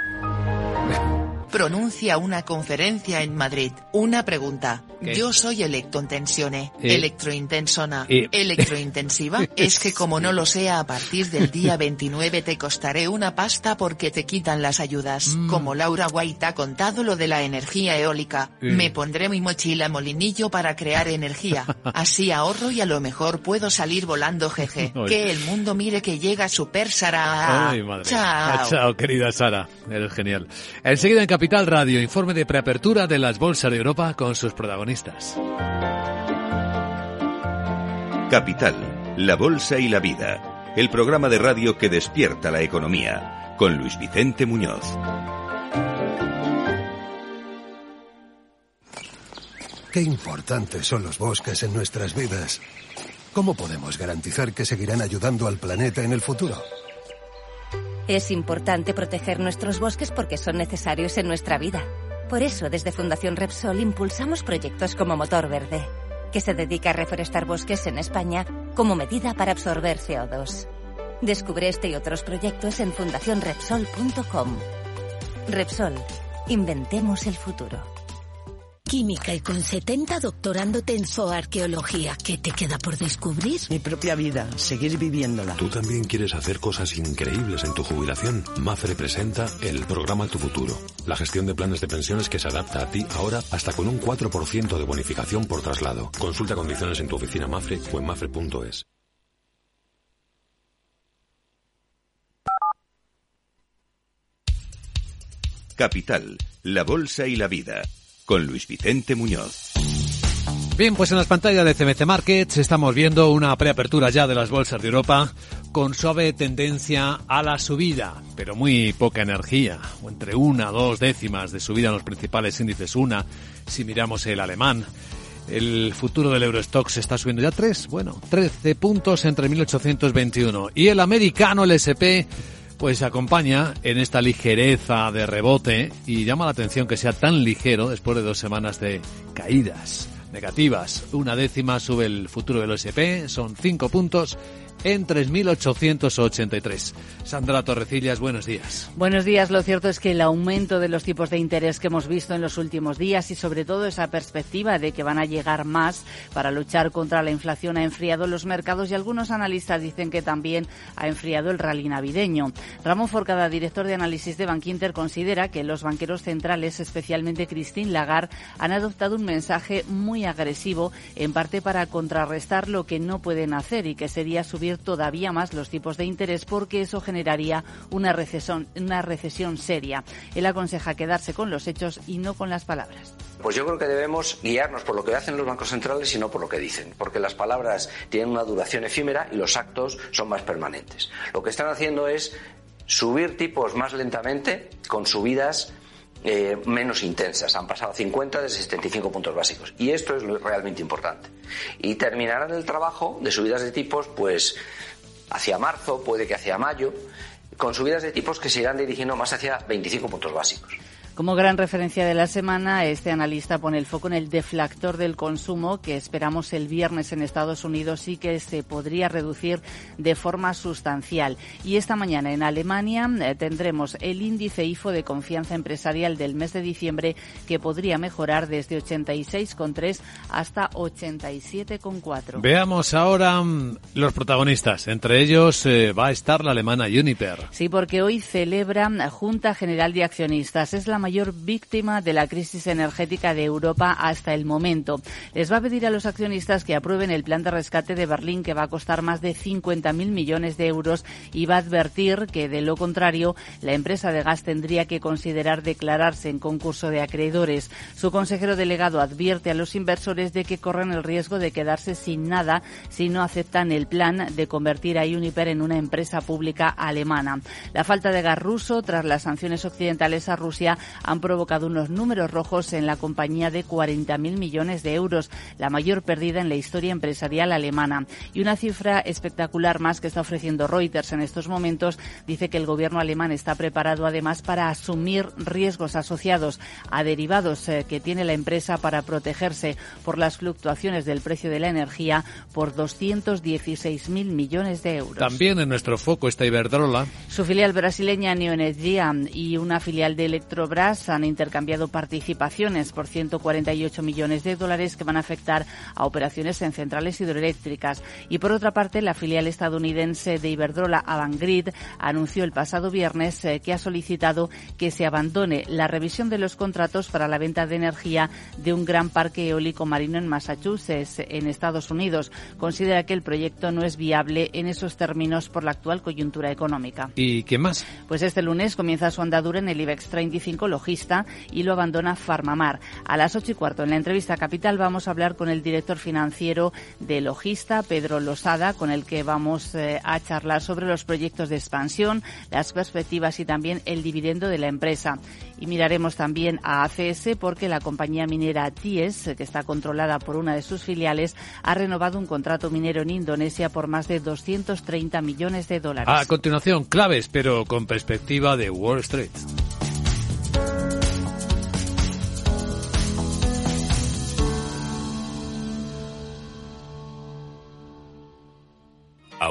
pronuncia una conferencia en Madrid. Una pregunta. Yo soy electrointensione, Eh. electrointensona, Eh. electrointensiva. Es que como no lo sea a partir del día 29 te costaré una pasta porque te quitan las ayudas. Mm. Como Laura White ha contado lo de la energía eólica, Eh. me pondré mi mochila molinillo para crear energía. Así ahorro y a lo mejor puedo salir volando jeje. Que el mundo mire que llega Super Sara. Ay, madre. Chao. Ah, chao, querida Sara. Eres genial. Enseguida en Capital Radio, informe de preapertura de las bolsas de Europa con sus protagonistas. Capital, la Bolsa y la Vida. El programa de radio que despierta la economía. Con Luis Vicente Muñoz. Qué importantes son los bosques en nuestras vidas. ¿Cómo podemos garantizar que seguirán ayudando al planeta en el futuro? Es importante proteger nuestros bosques porque son necesarios en nuestra vida. Por eso, desde Fundación Repsol impulsamos proyectos como Motor Verde, que se dedica a reforestar bosques en España como medida para absorber CO2. Descubre este y otros proyectos en fundacionrepsol.com. Repsol, inventemos el futuro. Química y con 70 doctorándote en zooarqueología. ¿Qué te queda por descubrir? Mi propia vida, seguir viviéndola. ¿Tú también quieres hacer cosas increíbles en tu jubilación? Mafre presenta el programa Tu Futuro, la gestión de planes de pensiones que se adapta a ti ahora hasta con un 4% de bonificación por traslado. Consulta condiciones en tu oficina Mafre o en mafre.es. Capital, la Bolsa y la Vida. Con Luis Vicente Muñoz. Bien, pues en las pantallas de CMC Markets estamos viendo una preapertura ya de las bolsas de Europa con suave tendencia a la subida, pero muy poca energía, o entre una dos décimas de subida en los principales índices, una si miramos el alemán. El futuro del Eurostox está subiendo ya tres, bueno, 13 puntos entre 1821. Y el americano, el SP, pues acompaña en esta ligereza de rebote y llama la atención que sea tan ligero después de dos semanas de caídas negativas. Una décima sube el futuro del OSP, son cinco puntos en 3.883. Sandra Torrecillas, buenos días. Buenos días. Lo cierto es que el aumento de los tipos de interés que hemos visto en los últimos días y sobre todo esa perspectiva de que van a llegar más para luchar contra la inflación ha enfriado los mercados y algunos analistas dicen que también ha enfriado el rally navideño. Ramón Forcada, director de análisis de Bankinter, considera que los banqueros centrales, especialmente Christine Lagarde, han adoptado un mensaje muy agresivo, en parte para contrarrestar lo que no pueden hacer y que sería subir todavía más los tipos de interés porque eso generaría una recesión, una recesión seria. Él aconseja quedarse con los hechos y no con las palabras. Pues yo creo que debemos guiarnos por lo que hacen los bancos centrales y no por lo que dicen, porque las palabras tienen una duración efímera y los actos son más permanentes. Lo que están haciendo es subir tipos más lentamente con subidas eh, menos intensas. Han pasado 50 de 75 puntos básicos. Y esto es lo realmente importante. Y terminarán el trabajo de subidas de tipos, pues hacia marzo, puede que hacia mayo, con subidas de tipos que se irán dirigiendo más hacia 25 puntos básicos. Como gran referencia de la semana, este analista pone el foco en el deflactor del consumo que esperamos el viernes en Estados Unidos y que se podría reducir de forma sustancial. Y esta mañana en Alemania eh, tendremos el índice IFO de confianza empresarial del mes de diciembre que podría mejorar desde 86,3 hasta 87,4. Veamos ahora mm, los protagonistas. Entre ellos eh, va a estar la alemana Uniper. Sí, porque hoy celebra Junta General de Accionistas. Es la mayor víctima de la crisis energética de Europa hasta el momento. Les va a pedir a los accionistas que aprueben el plan de rescate de Berlín que va a costar más de 50.000 millones de euros y va a advertir que de lo contrario la empresa de gas tendría que considerar declararse en concurso de acreedores. Su consejero delegado advierte a los inversores de que corren el riesgo de quedarse sin nada si no aceptan el plan de convertir a Uniper en una empresa pública alemana. La falta de gas ruso tras las sanciones occidentales a Rusia han provocado unos números rojos en la compañía de 40.000 millones de euros, la mayor pérdida en la historia empresarial alemana. Y una cifra espectacular más que está ofreciendo Reuters en estos momentos dice que el gobierno alemán está preparado además para asumir riesgos asociados a derivados eh, que tiene la empresa para protegerse por las fluctuaciones del precio de la energía por 216.000 millones de euros. También en nuestro foco está Iberdrola. Su filial brasileña Neoenergia y una filial de Electrobras Han intercambiado participaciones por 148 millones de dólares que van a afectar a operaciones en centrales hidroeléctricas. Y por otra parte, la filial estadounidense de Iberdrola, Avangrid, anunció el pasado viernes eh, que ha solicitado que se abandone la revisión de los contratos para la venta de energía de un gran parque eólico marino en Massachusetts, en Estados Unidos. Considera que el proyecto no es viable en esos términos por la actual coyuntura económica. ¿Y qué más? Pues este lunes comienza su andadura en el IBEX 35 Logista y lo abandona Farmamar. A las ocho y cuarto en la entrevista Capital vamos a hablar con el director financiero de Logista, Pedro Losada, con el que vamos eh, a charlar sobre los proyectos de expansión, las perspectivas y también el dividendo de la empresa. Y miraremos también a ACS porque la compañía minera TIES, que está controlada por una de sus filiales, ha renovado un contrato minero en Indonesia por más de 230 millones de dólares. A continuación, claves, pero con perspectiva de Wall Street.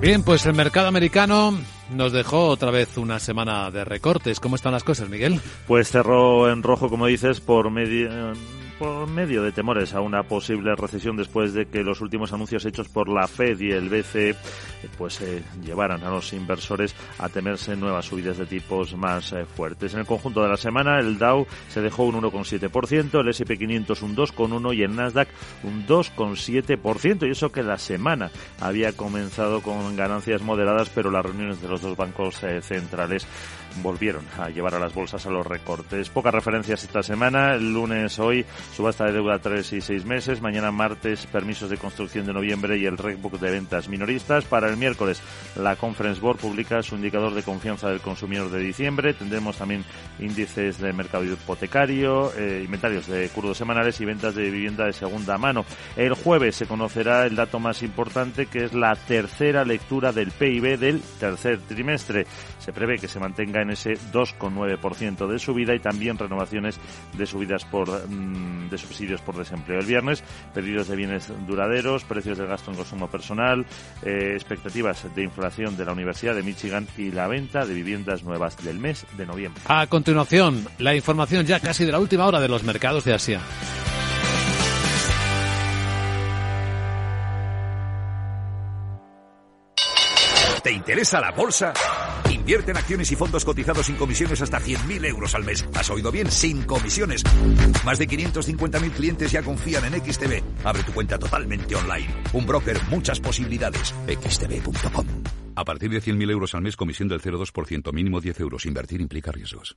Bien, pues el mercado americano nos dejó otra vez una semana de recortes. ¿Cómo están las cosas, Miguel? Pues cerró en rojo, como dices, por medio por medio de temores a una posible recesión después de que los últimos anuncios hechos por la Fed y el BCE pues eh, llevaran a los inversores a temerse nuevas subidas de tipos más eh, fuertes. En el conjunto de la semana el Dow se dejó un 1,7%, el S&P 500 un 2,1% y el Nasdaq un 2,7% y eso que la semana había comenzado con ganancias moderadas pero las reuniones de los dos bancos eh, centrales volvieron a llevar a las bolsas a los recortes. Pocas referencias esta semana. El lunes hoy subasta de deuda 3 y 6 meses. Mañana martes permisos de construcción de noviembre y el Redbook de ventas minoristas. Para el miércoles la Conference Board publica su indicador de confianza del consumidor de diciembre. Tendremos también índices de mercado hipotecario, eh, inventarios de curdos semanales y ventas de vivienda de segunda mano. El jueves se conocerá el dato más importante que es la tercera lectura del PIB del tercer trimestre. Se prevé que se mantenga en ese 2,9% de subida y también renovaciones de subidas por mm, de subsidios por desempleo. El viernes, pedidos de bienes duraderos, precios del gasto en consumo personal, eh, expectativas de inflación de la Universidad de Michigan y la venta de viviendas nuevas del mes de noviembre. A continuación, la información ya casi de la última hora de los mercados de Asia. ¿Te interesa la bolsa? Invierte en acciones y fondos cotizados sin comisiones hasta 100.000 euros al mes. ¿Has oído bien? Sin comisiones. Más de 550.000 clientes ya confían en XTB. Abre tu cuenta totalmente online. Un broker, muchas posibilidades. xtb.com. A partir de 100.000 euros al mes, comisión del 0,2%, mínimo 10 euros. Invertir implica riesgos.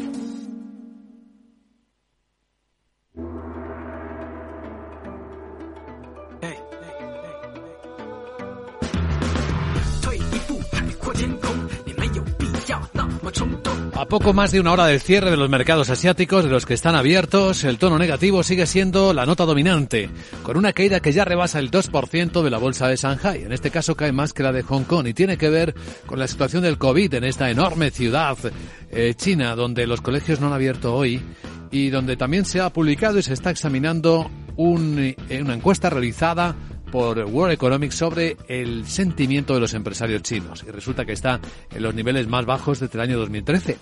A poco más de una hora del cierre de los mercados asiáticos, de los que están abiertos, el tono negativo sigue siendo la nota dominante, con una caída que ya rebasa el 2% de la bolsa de Shanghai. En este caso cae más que la de Hong Kong y tiene que ver con la situación del COVID en esta enorme ciudad eh, china, donde los colegios no han abierto hoy y donde también se ha publicado y se está examinando un, eh, una encuesta realizada por World Economic sobre el sentimiento de los empresarios chinos y resulta que está en los niveles más bajos desde el año 2013.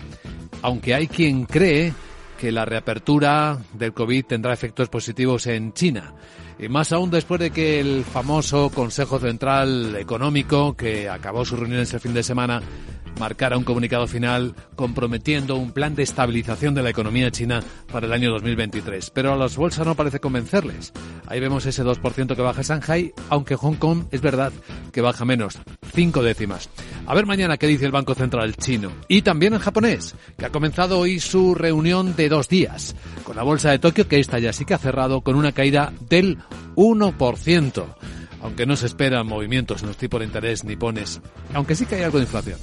Aunque hay quien cree que la reapertura del COVID tendrá efectos positivos en China. Y más aún después de que el famoso Consejo Central Económico, que acabó sus reuniones el fin de semana, marcara un comunicado final comprometiendo un plan de estabilización de la economía china para el año 2023. Pero a las bolsas no parece convencerles. Ahí vemos ese 2% que baja Shanghai, aunque Hong Kong es verdad que baja menos, cinco décimas. A ver mañana qué dice el Banco Central chino. Y también el japonés, que ha comenzado hoy su reunión de dos días, con la bolsa de Tokio que esta ya sí que ha cerrado con una caída del 1% aunque no se esperan movimientos en los tipos de interés nipones, aunque sí que hay algo de inflación.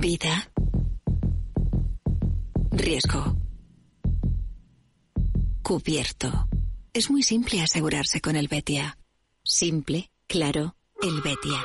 Vida. Riesgo. Cubierto. Es muy simple asegurarse con el Betia. Simple, claro, el Betia.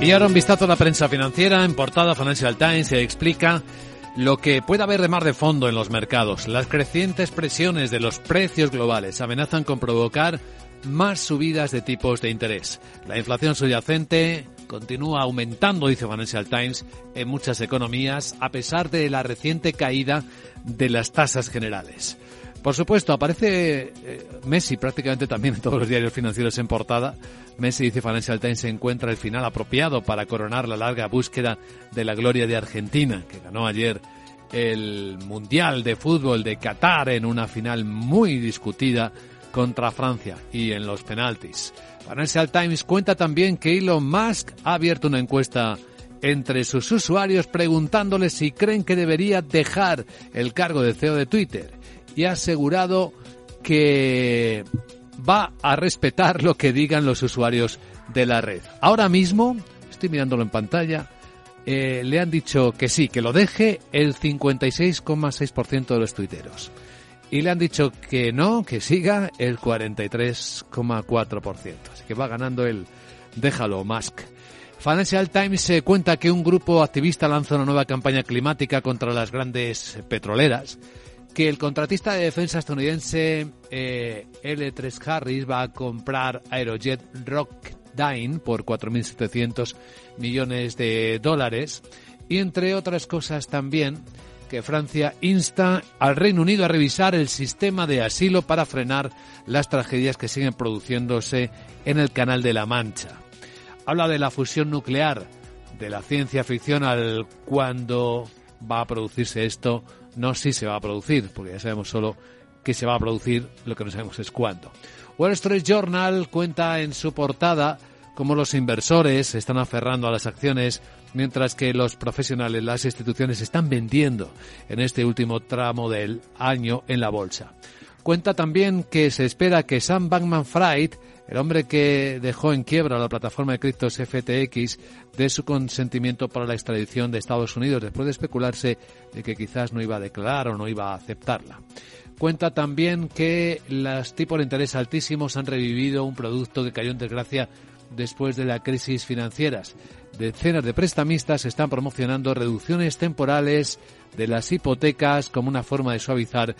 Y ahora un vistazo a la prensa financiera. En portada Financial Times se explica lo que puede haber de más de fondo en los mercados. Las crecientes presiones de los precios globales amenazan con provocar más subidas de tipos de interés. La inflación subyacente continúa aumentando, dice Financial Times, en muchas economías, a pesar de la reciente caída de las tasas generales. Por supuesto, aparece eh, Messi prácticamente también en todos los diarios financieros en portada. Messi, dice Financial Times, se encuentra el final apropiado para coronar la larga búsqueda de la gloria de Argentina, que ganó ayer el Mundial de Fútbol de Qatar en una final muy discutida contra Francia y en los penaltis. Financial Times cuenta también que Elon Musk ha abierto una encuesta entre sus usuarios preguntándoles si creen que debería dejar el cargo de CEO de Twitter y ha asegurado que va a respetar lo que digan los usuarios de la red. Ahora mismo, estoy mirándolo en pantalla, eh, le han dicho que sí, que lo deje el 56,6% de los tuiteros. Y le han dicho que no, que siga el 43,4%. Así que va ganando el déjalo, Musk. Financial Times se cuenta que un grupo activista lanza una nueva campaña climática contra las grandes petroleras que el contratista de defensa estadounidense eh, L3 Harris va a comprar Aerojet Rocketdyne por 4.700 millones de dólares y entre otras cosas también que Francia insta al Reino Unido a revisar el sistema de asilo para frenar las tragedias que siguen produciéndose en el Canal de la Mancha. Habla de la fusión nuclear, de la ciencia ficción al cuando va a producirse esto no si se va a producir, porque ya sabemos solo que se va a producir, lo que no sabemos es cuándo. Wall Street Journal cuenta en su portada cómo los inversores se están aferrando a las acciones mientras que los profesionales, las instituciones están vendiendo en este último tramo del año en la bolsa. Cuenta también que se espera que Sam Bankman-Fried el hombre que dejó en quiebra la plataforma de criptos FTX de su consentimiento para la extradición de Estados Unidos después de especularse de que quizás no iba a declarar o no iba a aceptarla. Cuenta también que los tipos de interés altísimos han revivido un producto que cayó en desgracia después de la crisis financieras. Decenas de prestamistas están promocionando reducciones temporales de las hipotecas como una forma de suavizar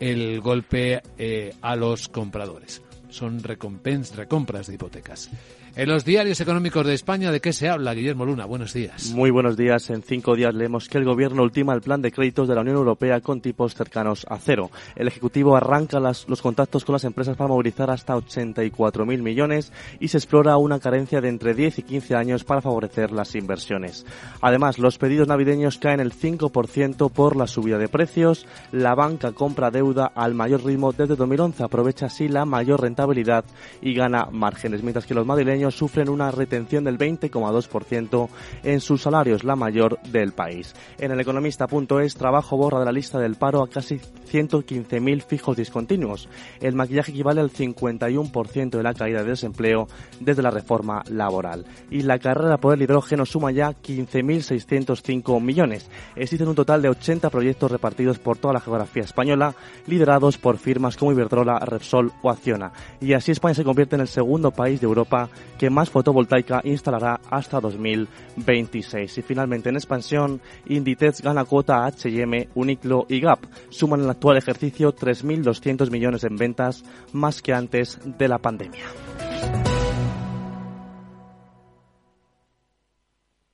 el golpe eh, a los compradores son recompensas, recompras de hipotecas. En los diarios económicos de España, ¿de qué se habla, Guillermo Luna? Buenos días. Muy buenos días. En cinco días leemos que el Gobierno ultima el plan de créditos de la Unión Europea con tipos cercanos a cero. El Ejecutivo arranca los contactos con las empresas para movilizar hasta 84.000 millones y se explora una carencia de entre 10 y 15 años para favorecer las inversiones. Además, los pedidos navideños caen el 5% por la subida de precios. La banca compra deuda al mayor ritmo desde 2011. Aprovecha así la mayor rentabilidad y gana márgenes, mientras que los madrileños sufren una retención del 20,2% en sus salarios, la mayor del país. En el economista.es, trabajo borra de la lista del paro a casi 115.000 fijos discontinuos. El maquillaje equivale al 51% de la caída de desempleo desde la reforma laboral. Y la carrera por el hidrógeno suma ya 15.605 millones. Existen un total de 80 proyectos repartidos por toda la geografía española, liderados por firmas como Iberdrola, Repsol o Acciona. Y así España se convierte en el segundo país de Europa que más fotovoltaica instalará hasta 2026. Y finalmente en expansión, Inditex gana cuota a H&M, Uniqlo y Gap. Suman en el actual ejercicio 3.200 millones en ventas, más que antes de la pandemia.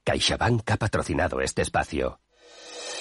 CaixaBank ha patrocinado este espacio.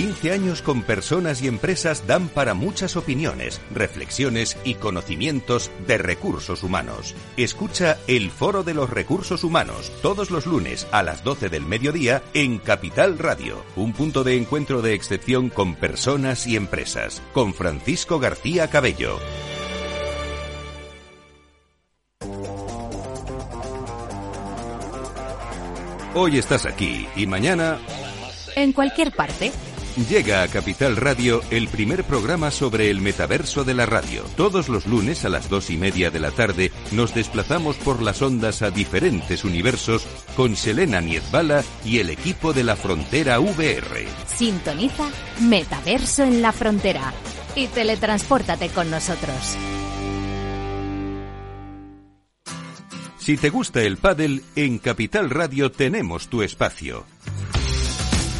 15 años con personas y empresas dan para muchas opiniones, reflexiones y conocimientos de recursos humanos. Escucha el Foro de los Recursos Humanos todos los lunes a las 12 del mediodía en Capital Radio, un punto de encuentro de excepción con personas y empresas, con Francisco García Cabello. Hoy estás aquí y mañana... En cualquier parte. Llega a Capital Radio el primer programa sobre el metaverso de la radio. Todos los lunes a las dos y media de la tarde nos desplazamos por las ondas a diferentes universos con Selena Niezbala y el equipo de la Frontera VR. Sintoniza Metaverso en la Frontera y teletranspórtate con nosotros. Si te gusta el pádel, en Capital Radio tenemos tu espacio.